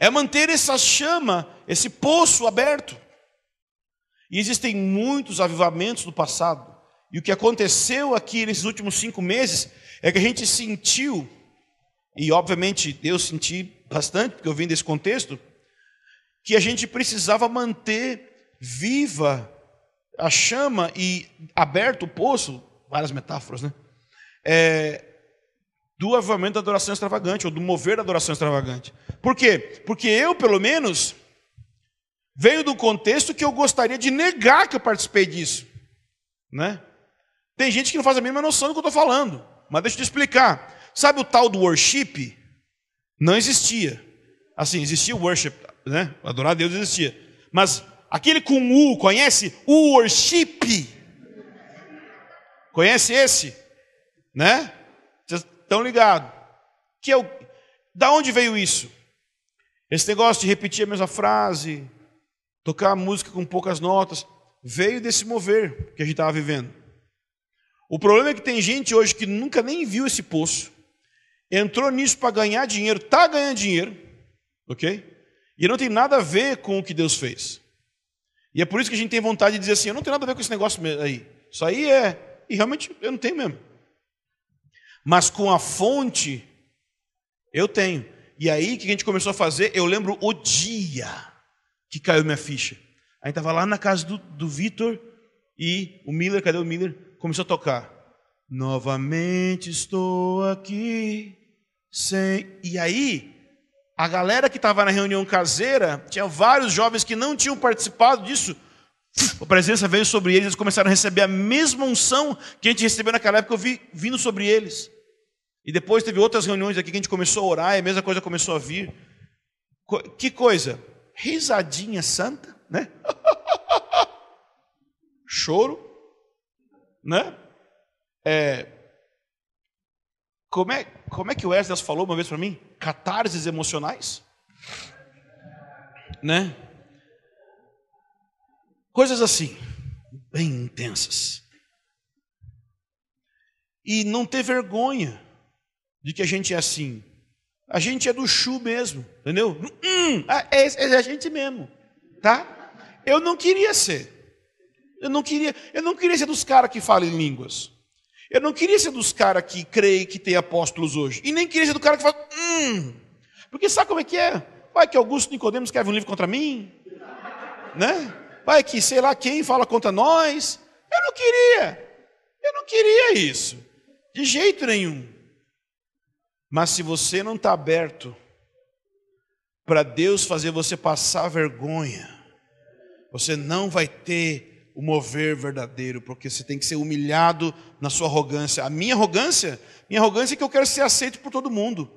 Speaker 2: É manter essa chama, esse poço aberto. E existem muitos avivamentos do passado. E o que aconteceu aqui nesses últimos cinco meses é que a gente sentiu, e obviamente eu senti bastante, porque eu vim desse contexto, que a gente precisava manter viva a chama e aberto o poço, várias metáforas, né? É, do avivamento da adoração extravagante, ou do mover da adoração extravagante. Por quê? Porque eu, pelo menos, venho do contexto que eu gostaria de negar que eu participei disso. Né? Tem gente que não faz a mínima noção do que eu estou falando, mas deixa eu te explicar. Sabe o tal do worship? Não existia. Assim, existia o worship, né? Adorar a Deus existia. Mas aquele com U, conhece? O worship. Conhece esse? Né? Estão ligados? Que é o... Da onde veio isso? Esse negócio de repetir a mesma frase, tocar música com poucas notas, veio desse mover que a gente estava vivendo. O problema é que tem gente hoje que nunca nem viu esse poço, entrou nisso para ganhar dinheiro, está ganhando dinheiro, ok? E não tem nada a ver com o que Deus fez. E é por isso que a gente tem vontade de dizer assim: eu não tenho nada a ver com esse negócio aí. Isso aí é. E realmente eu não tenho mesmo. Mas com a fonte, eu tenho. E aí que a gente começou a fazer, eu lembro o dia que caiu minha ficha. Aí estava lá na casa do, do Vitor e o Miller, cadê o Miller? Começou a tocar. Novamente estou aqui. Sem... E aí, a galera que estava na reunião caseira, tinha vários jovens que não tinham participado disso. A presença veio sobre eles, eles começaram a receber a mesma unção que a gente recebeu naquela época, eu vi vindo sobre eles. E depois teve outras reuniões aqui que a gente começou a orar e a mesma coisa começou a vir. Que coisa? Risadinha santa, né? Choro, né? É, como, é, como é que o Wesley falou uma vez para mim? Catarses emocionais, né? Coisas assim, bem intensas. E não ter vergonha de que a gente é assim. A gente é do chu mesmo, entendeu? Hum, é, é a gente mesmo, tá? Eu não queria ser. Eu não queria, eu não queria ser dos caras que falam em línguas. Eu não queria ser dos caras que creem que tem apóstolos hoje. E nem queria ser do cara que fala, hum. Porque sabe como é que é? Vai que Augusto Nicodemos escreve um livro contra mim, né? Vai que sei lá quem fala contra nós. Eu não queria. Eu não queria isso. De jeito nenhum. Mas se você não está aberto para Deus fazer você passar vergonha, você não vai ter o mover verdadeiro, porque você tem que ser humilhado na sua arrogância. A minha arrogância, minha arrogância é que eu quero ser aceito por todo mundo.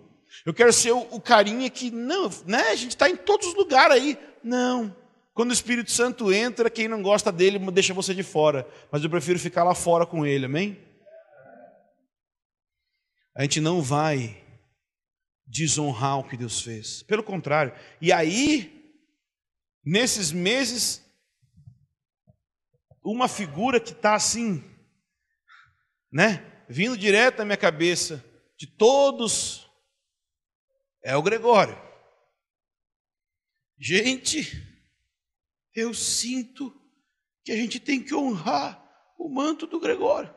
Speaker 2: Eu quero ser o, carinha que, não, né, a gente está em todos os lugares aí. Não. Quando o Espírito Santo entra, quem não gosta dele deixa você de fora. Mas eu prefiro ficar lá fora com ele, amém? A gente não vai desonrar o que Deus fez. Pelo contrário. E aí, nesses meses, uma figura que está assim, né? Vindo direto na minha cabeça, de todos, é o Gregório. Gente, eu sinto que a gente tem que honrar o manto do Gregório.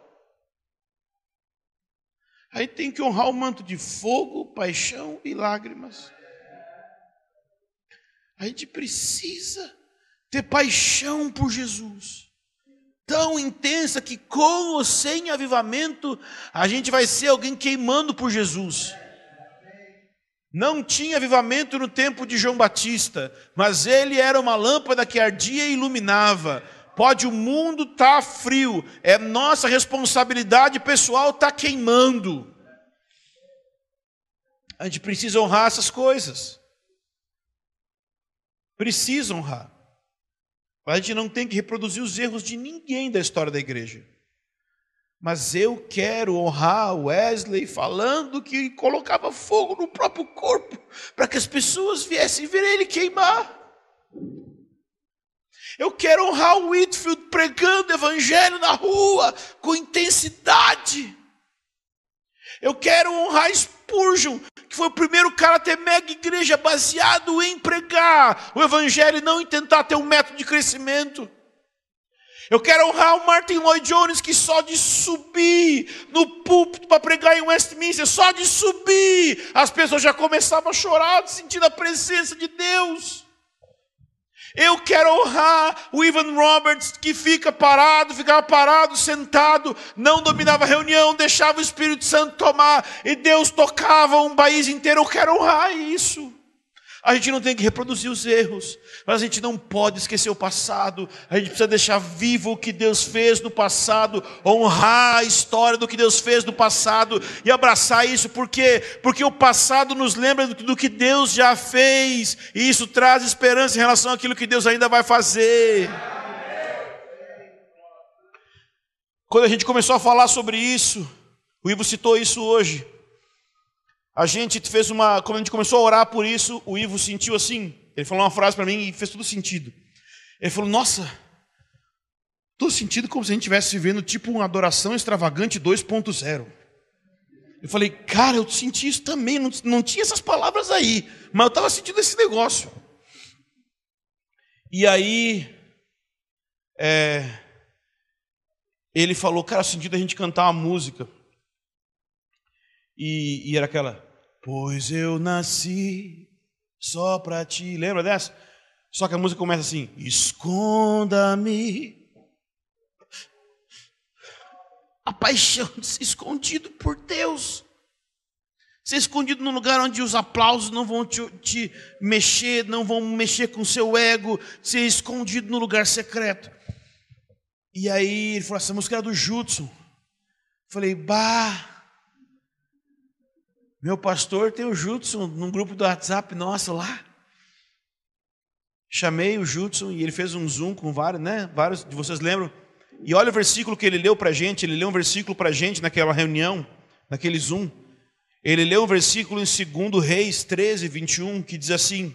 Speaker 2: A gente tem que honrar o manto de fogo, paixão e lágrimas. A gente precisa ter paixão por Jesus. Tão intensa que com ou sem avivamento, a gente vai ser alguém queimando por Jesus. Não tinha avivamento no tempo de João Batista, mas ele era uma lâmpada que ardia e iluminava. Pode o mundo estar tá frio, é nossa responsabilidade pessoal estar tá queimando. A gente precisa honrar essas coisas. Precisa honrar. A gente não tem que reproduzir os erros de ninguém da história da igreja. Mas eu quero honrar Wesley falando que colocava fogo no próprio corpo para que as pessoas viessem ver ele queimar. Eu quero honrar o Whitfield pregando evangelho na rua com intensidade. Eu quero honrar Spurgeon foi o primeiro cara a ter mega igreja baseado em pregar o evangelho e não em tentar ter um método de crescimento. Eu quero honrar o Martin Lloyd Jones, que só de subir no púlpito para pregar em Westminster, só de subir, as pessoas já começavam a chorar, sentindo a presença de Deus. Eu quero honrar o Ivan Roberts, que fica parado, ficava parado, sentado, não dominava a reunião, deixava o Espírito Santo tomar, e Deus tocava um país inteiro. Eu quero honrar isso. A gente não tem que reproduzir os erros, mas a gente não pode esquecer o passado. A gente precisa deixar vivo o que Deus fez no passado, honrar a história do que Deus fez no passado e abraçar isso, por quê? Porque o passado nos lembra do que Deus já fez, e isso traz esperança em relação àquilo que Deus ainda vai fazer. Quando a gente começou a falar sobre isso, o Ivo citou isso hoje. A gente fez uma. Quando a gente começou a orar por isso, o Ivo sentiu assim. Ele falou uma frase para mim e fez todo sentido. Ele falou: Nossa, todo sentido como se a gente estivesse vivendo tipo uma adoração extravagante 2.0. Eu falei, cara, eu senti isso também, não, não tinha essas palavras aí, mas eu estava sentindo esse negócio. E aí, é, ele falou, cara, sentido a gente cantar uma música. E, e era aquela, Pois eu nasci só para ti. Lembra dessa? Só que a música começa assim: Esconda-me. A paixão de ser escondido por Deus. Ser escondido num lugar onde os aplausos não vão te, te mexer, não vão mexer com o seu ego. Ser escondido no lugar secreto. E aí ele falou: essa música era do Judson. Falei, bah. Meu pastor tem o Judson num grupo do WhatsApp nosso lá. Chamei o Judson e ele fez um zoom com vários, né? Vários de vocês lembram? E olha o versículo que ele leu para a gente. Ele leu um versículo para a gente naquela reunião, naquele zoom. Ele leu um versículo em 2 Reis 13, 21, que diz assim: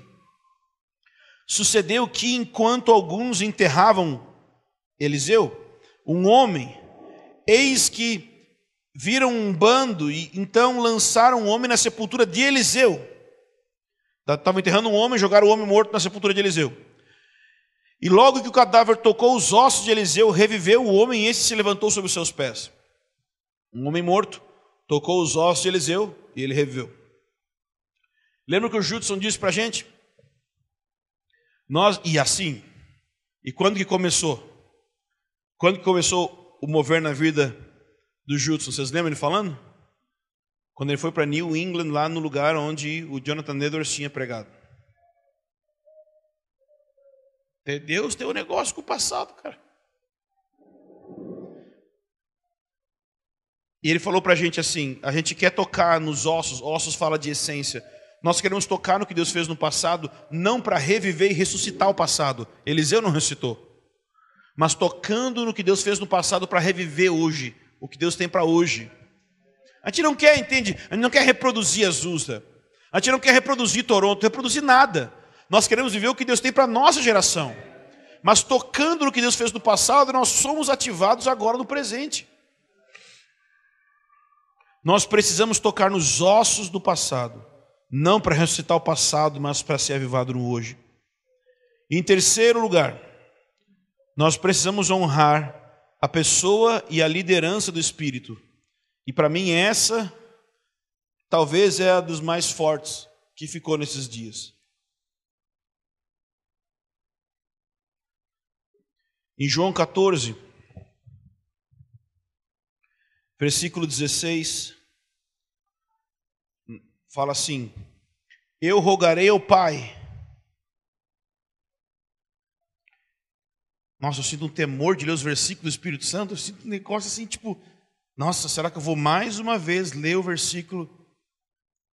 Speaker 2: Sucedeu que enquanto alguns enterravam Eliseu, um homem, eis que viram um bando e então lançaram um homem na sepultura de Eliseu. Estavam enterrando um homem, jogaram o homem morto na sepultura de Eliseu. E logo que o cadáver tocou os ossos de Eliseu, reviveu o homem e esse se levantou sobre os seus pés. Um homem morto tocou os ossos de Eliseu e ele reviveu. Lembra que o Judson disse para a gente? Nós, e assim, e quando que começou? Quando que começou o mover na vida do Judson. Vocês lembram ele falando? Quando ele foi para New England, lá no lugar onde o Jonathan Edwards tinha pregado. Deus tem um negócio com o passado, cara. E ele falou para a gente assim: a gente quer tocar nos ossos, ossos fala de essência. Nós queremos tocar no que Deus fez no passado, não para reviver e ressuscitar o passado. Eliseu não ressuscitou, mas tocando no que Deus fez no passado para reviver hoje, o que Deus tem para hoje. A gente não quer, entende? A gente não quer reproduzir Azusa. A gente não quer reproduzir Toronto, reproduzir nada. Nós queremos viver o que Deus tem para a nossa geração. Mas tocando no que Deus fez no passado, nós somos ativados agora no presente. Nós precisamos tocar nos ossos do passado, não para ressuscitar o passado, mas para ser avivado no hoje. em terceiro lugar, nós precisamos honrar a pessoa e a liderança do Espírito. E para mim, essa talvez é a dos mais fortes que ficou nesses dias. Em João 14, versículo 16, fala assim: Eu rogarei ao Pai Nossa, eu sinto um temor de ler os versículos do Espírito Santo. Eu sinto um negócio assim, tipo, nossa, será que eu vou mais uma vez ler o versículo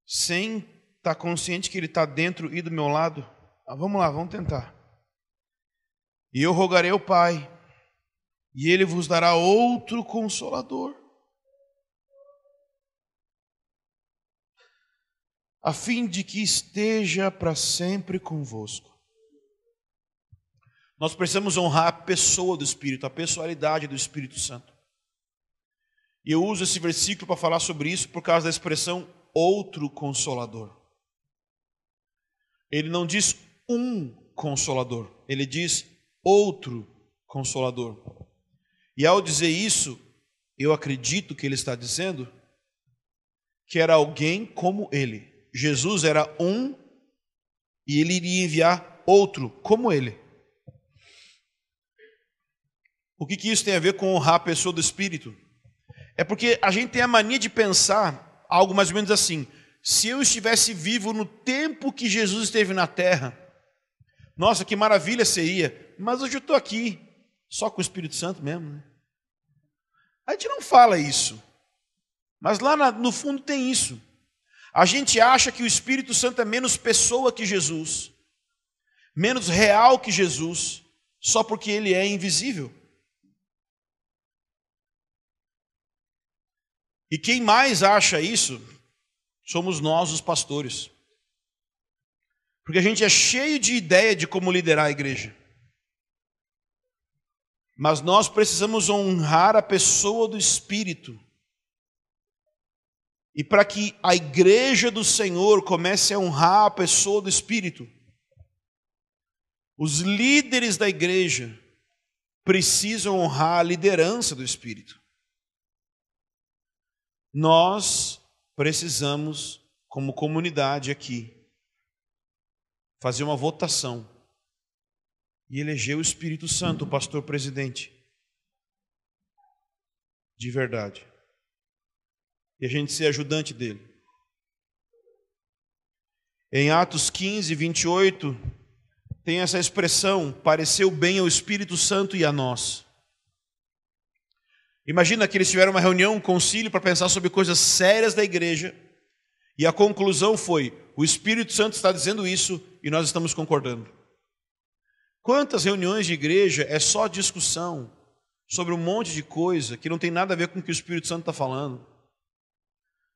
Speaker 2: sem estar tá consciente que ele está dentro e do meu lado? Ah, vamos lá, vamos tentar. E eu rogarei ao Pai, e ele vos dará outro consolador, a fim de que esteja para sempre convosco nós precisamos honrar a pessoa do Espírito, a pessoalidade do Espírito Santo. E eu uso esse versículo para falar sobre isso por causa da expressão outro consolador. Ele não diz um consolador, ele diz outro consolador. E ao dizer isso, eu acredito que ele está dizendo que era alguém como ele. Jesus era um e ele iria enviar outro como ele. O que, que isso tem a ver com honrar a pessoa do Espírito? É porque a gente tem a mania de pensar algo mais ou menos assim: se eu estivesse vivo no tempo que Jesus esteve na terra, nossa, que maravilha seria, mas hoje eu estou aqui, só com o Espírito Santo mesmo. Né? A gente não fala isso, mas lá no fundo tem isso. A gente acha que o Espírito Santo é menos pessoa que Jesus, menos real que Jesus, só porque ele é invisível. E quem mais acha isso somos nós, os pastores. Porque a gente é cheio de ideia de como liderar a igreja. Mas nós precisamos honrar a pessoa do Espírito. E para que a igreja do Senhor comece a honrar a pessoa do Espírito, os líderes da igreja precisam honrar a liderança do Espírito. Nós precisamos, como comunidade aqui, fazer uma votação e eleger o Espírito Santo, o pastor presidente. De verdade. E a gente ser ajudante dele. Em Atos 15, 28, tem essa expressão: pareceu bem ao Espírito Santo e a nós. Imagina que eles tiveram uma reunião, um concílio para pensar sobre coisas sérias da igreja, e a conclusão foi: o Espírito Santo está dizendo isso e nós estamos concordando. Quantas reuniões de igreja é só discussão sobre um monte de coisa que não tem nada a ver com o que o Espírito Santo está falando?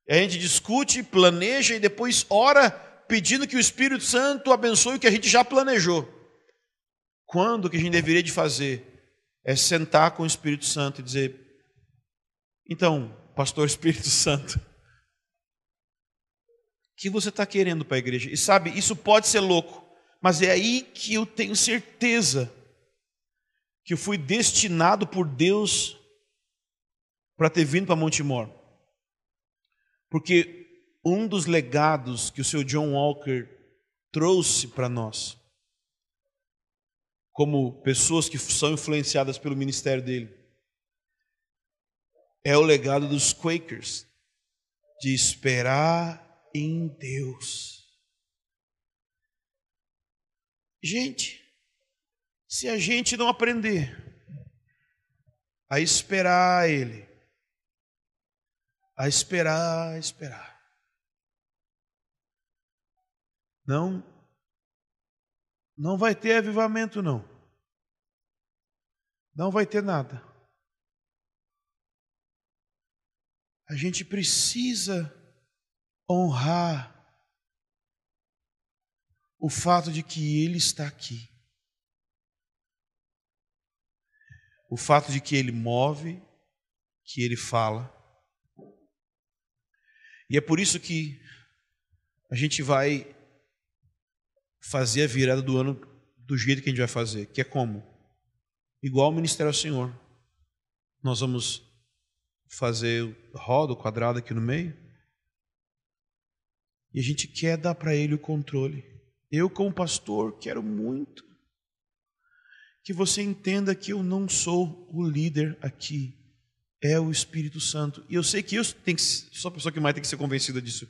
Speaker 2: A gente discute, planeja e depois ora pedindo que o Espírito Santo abençoe o que a gente já planejou. Quando que a gente deveria de fazer é sentar com o Espírito Santo e dizer: então, pastor Espírito Santo, o que você está querendo para a igreja? E sabe, isso pode ser louco, mas é aí que eu tenho certeza que eu fui destinado por Deus para ter vindo para Montemor. Porque um dos legados que o seu John Walker trouxe para nós, como pessoas que são influenciadas pelo ministério dele, é o legado dos Quakers de esperar em Deus. Gente, se a gente não aprender a esperar Ele, a esperar, a esperar, não, não vai ter avivamento, não. Não vai ter nada. A gente precisa honrar o fato de que Ele está aqui. O fato de que Ele move, que Ele fala. E é por isso que a gente vai fazer a virada do ano do jeito que a gente vai fazer, que é como? Igual o ministério ao Senhor. Nós vamos fazer roda, o quadrado aqui no meio. E a gente quer dar para ele o controle. Eu, como pastor, quero muito que você entenda que eu não sou o líder aqui, é o Espírito Santo. E eu sei que eu tenho que, sou a pessoa que mais tem que ser convencida disso.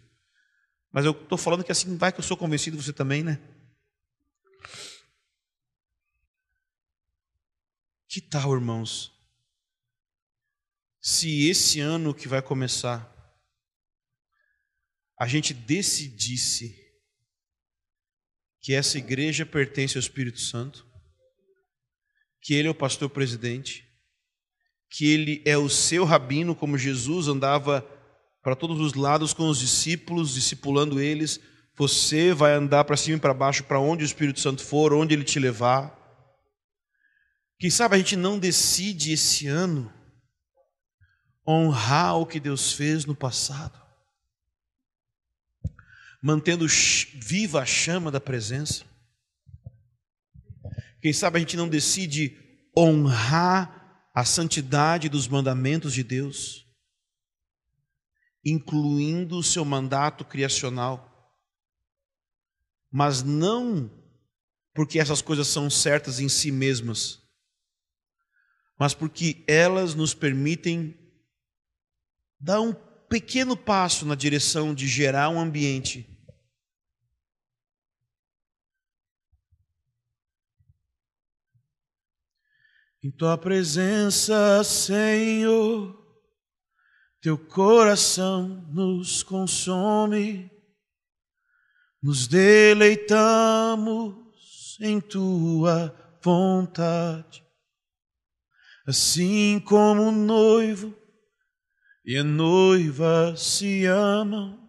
Speaker 2: Mas eu estou falando que assim vai que eu sou convencido, você também, né? Que tal, irmãos, se esse ano que vai começar, a gente decidisse que essa igreja pertence ao Espírito Santo, que ele é o pastor presidente, que ele é o seu rabino, como Jesus andava para todos os lados com os discípulos, discipulando eles, você vai andar para cima e para baixo para onde o Espírito Santo for, onde ele te levar. Quem sabe a gente não decide esse ano honrar o que Deus fez no passado. mantendo viva a chama da presença. Quem sabe a gente não decide honrar a santidade dos mandamentos de Deus, incluindo o seu mandato criacional, mas não porque essas coisas são certas em si mesmas, mas porque elas nos permitem dar um pequeno passo na direção de gerar um ambiente Em tua presença, Senhor, teu coração nos consome, nos deleitamos em tua vontade. Assim como o noivo e a noiva se amam,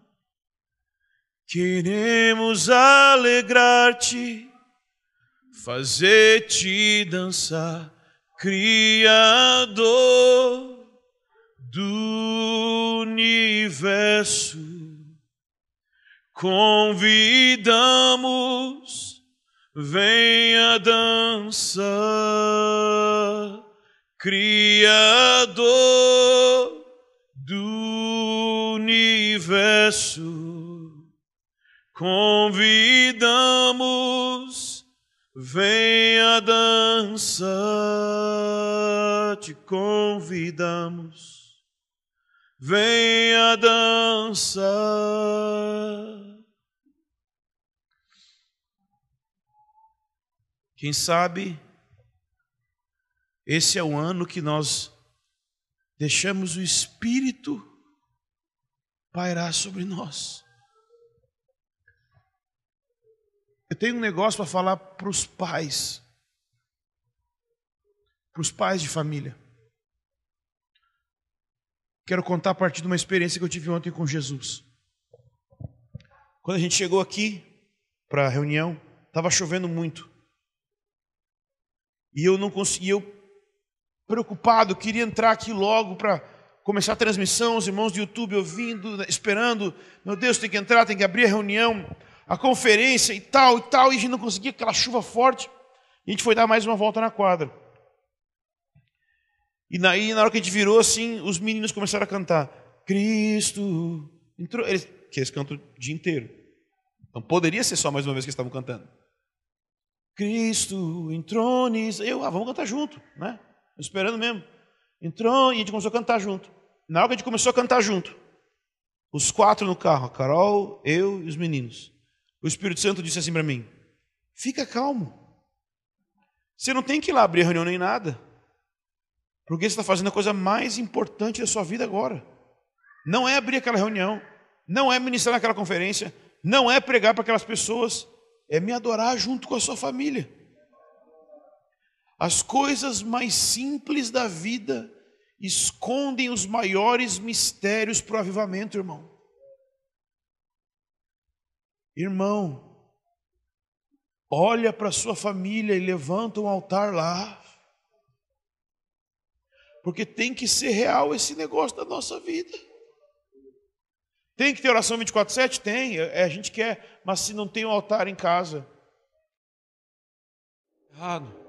Speaker 2: queremos alegrar-te, fazer-te dançar Criador do universo, convidamos, venha dançar, Criador universo, convidamos Venha dançar, te convidamos. Venha dançar. Quem sabe esse é o ano que nós deixamos o Espírito pairar sobre nós. Eu tenho um negócio para falar para os pais, para os pais de família. Quero contar a partir de uma experiência que eu tive ontem com Jesus. Quando a gente chegou aqui para a reunião, estava chovendo muito. E eu não conseguia, eu preocupado, queria entrar aqui logo para começar a transmissão, os irmãos do YouTube ouvindo, esperando. Meu Deus, tem que entrar, tem que abrir a reunião a conferência e tal e tal, e a gente não conseguia aquela chuva forte. E a gente foi dar mais uma volta na quadra. E daí, na hora que a gente virou assim, os meninos começaram a cantar: Cristo entrou. Eles, que eles cantam o dia inteiro. Então poderia ser só mais uma vez que eles estavam cantando. Cristo entrou nisso. Eu, ah, vamos cantar junto, né? Esperando mesmo. Entrou e a gente começou a cantar junto. Na hora que a gente começou a cantar junto, os quatro no carro, a Carol, eu e os meninos. O Espírito Santo disse assim para mim: fica calmo. Você não tem que ir lá abrir reunião nem nada. Porque você está fazendo a coisa mais importante da sua vida agora. Não é abrir aquela reunião, não é ministrar naquela conferência, não é pregar para aquelas pessoas, é me adorar junto com a sua família. As coisas mais simples da vida escondem os maiores mistérios para o avivamento, irmão. Irmão, olha para sua família e levanta um altar lá. Porque tem que ser real esse negócio da nossa vida. Tem que ter oração 24/7? Tem, é, a gente quer, mas se não tem um altar em casa, errado.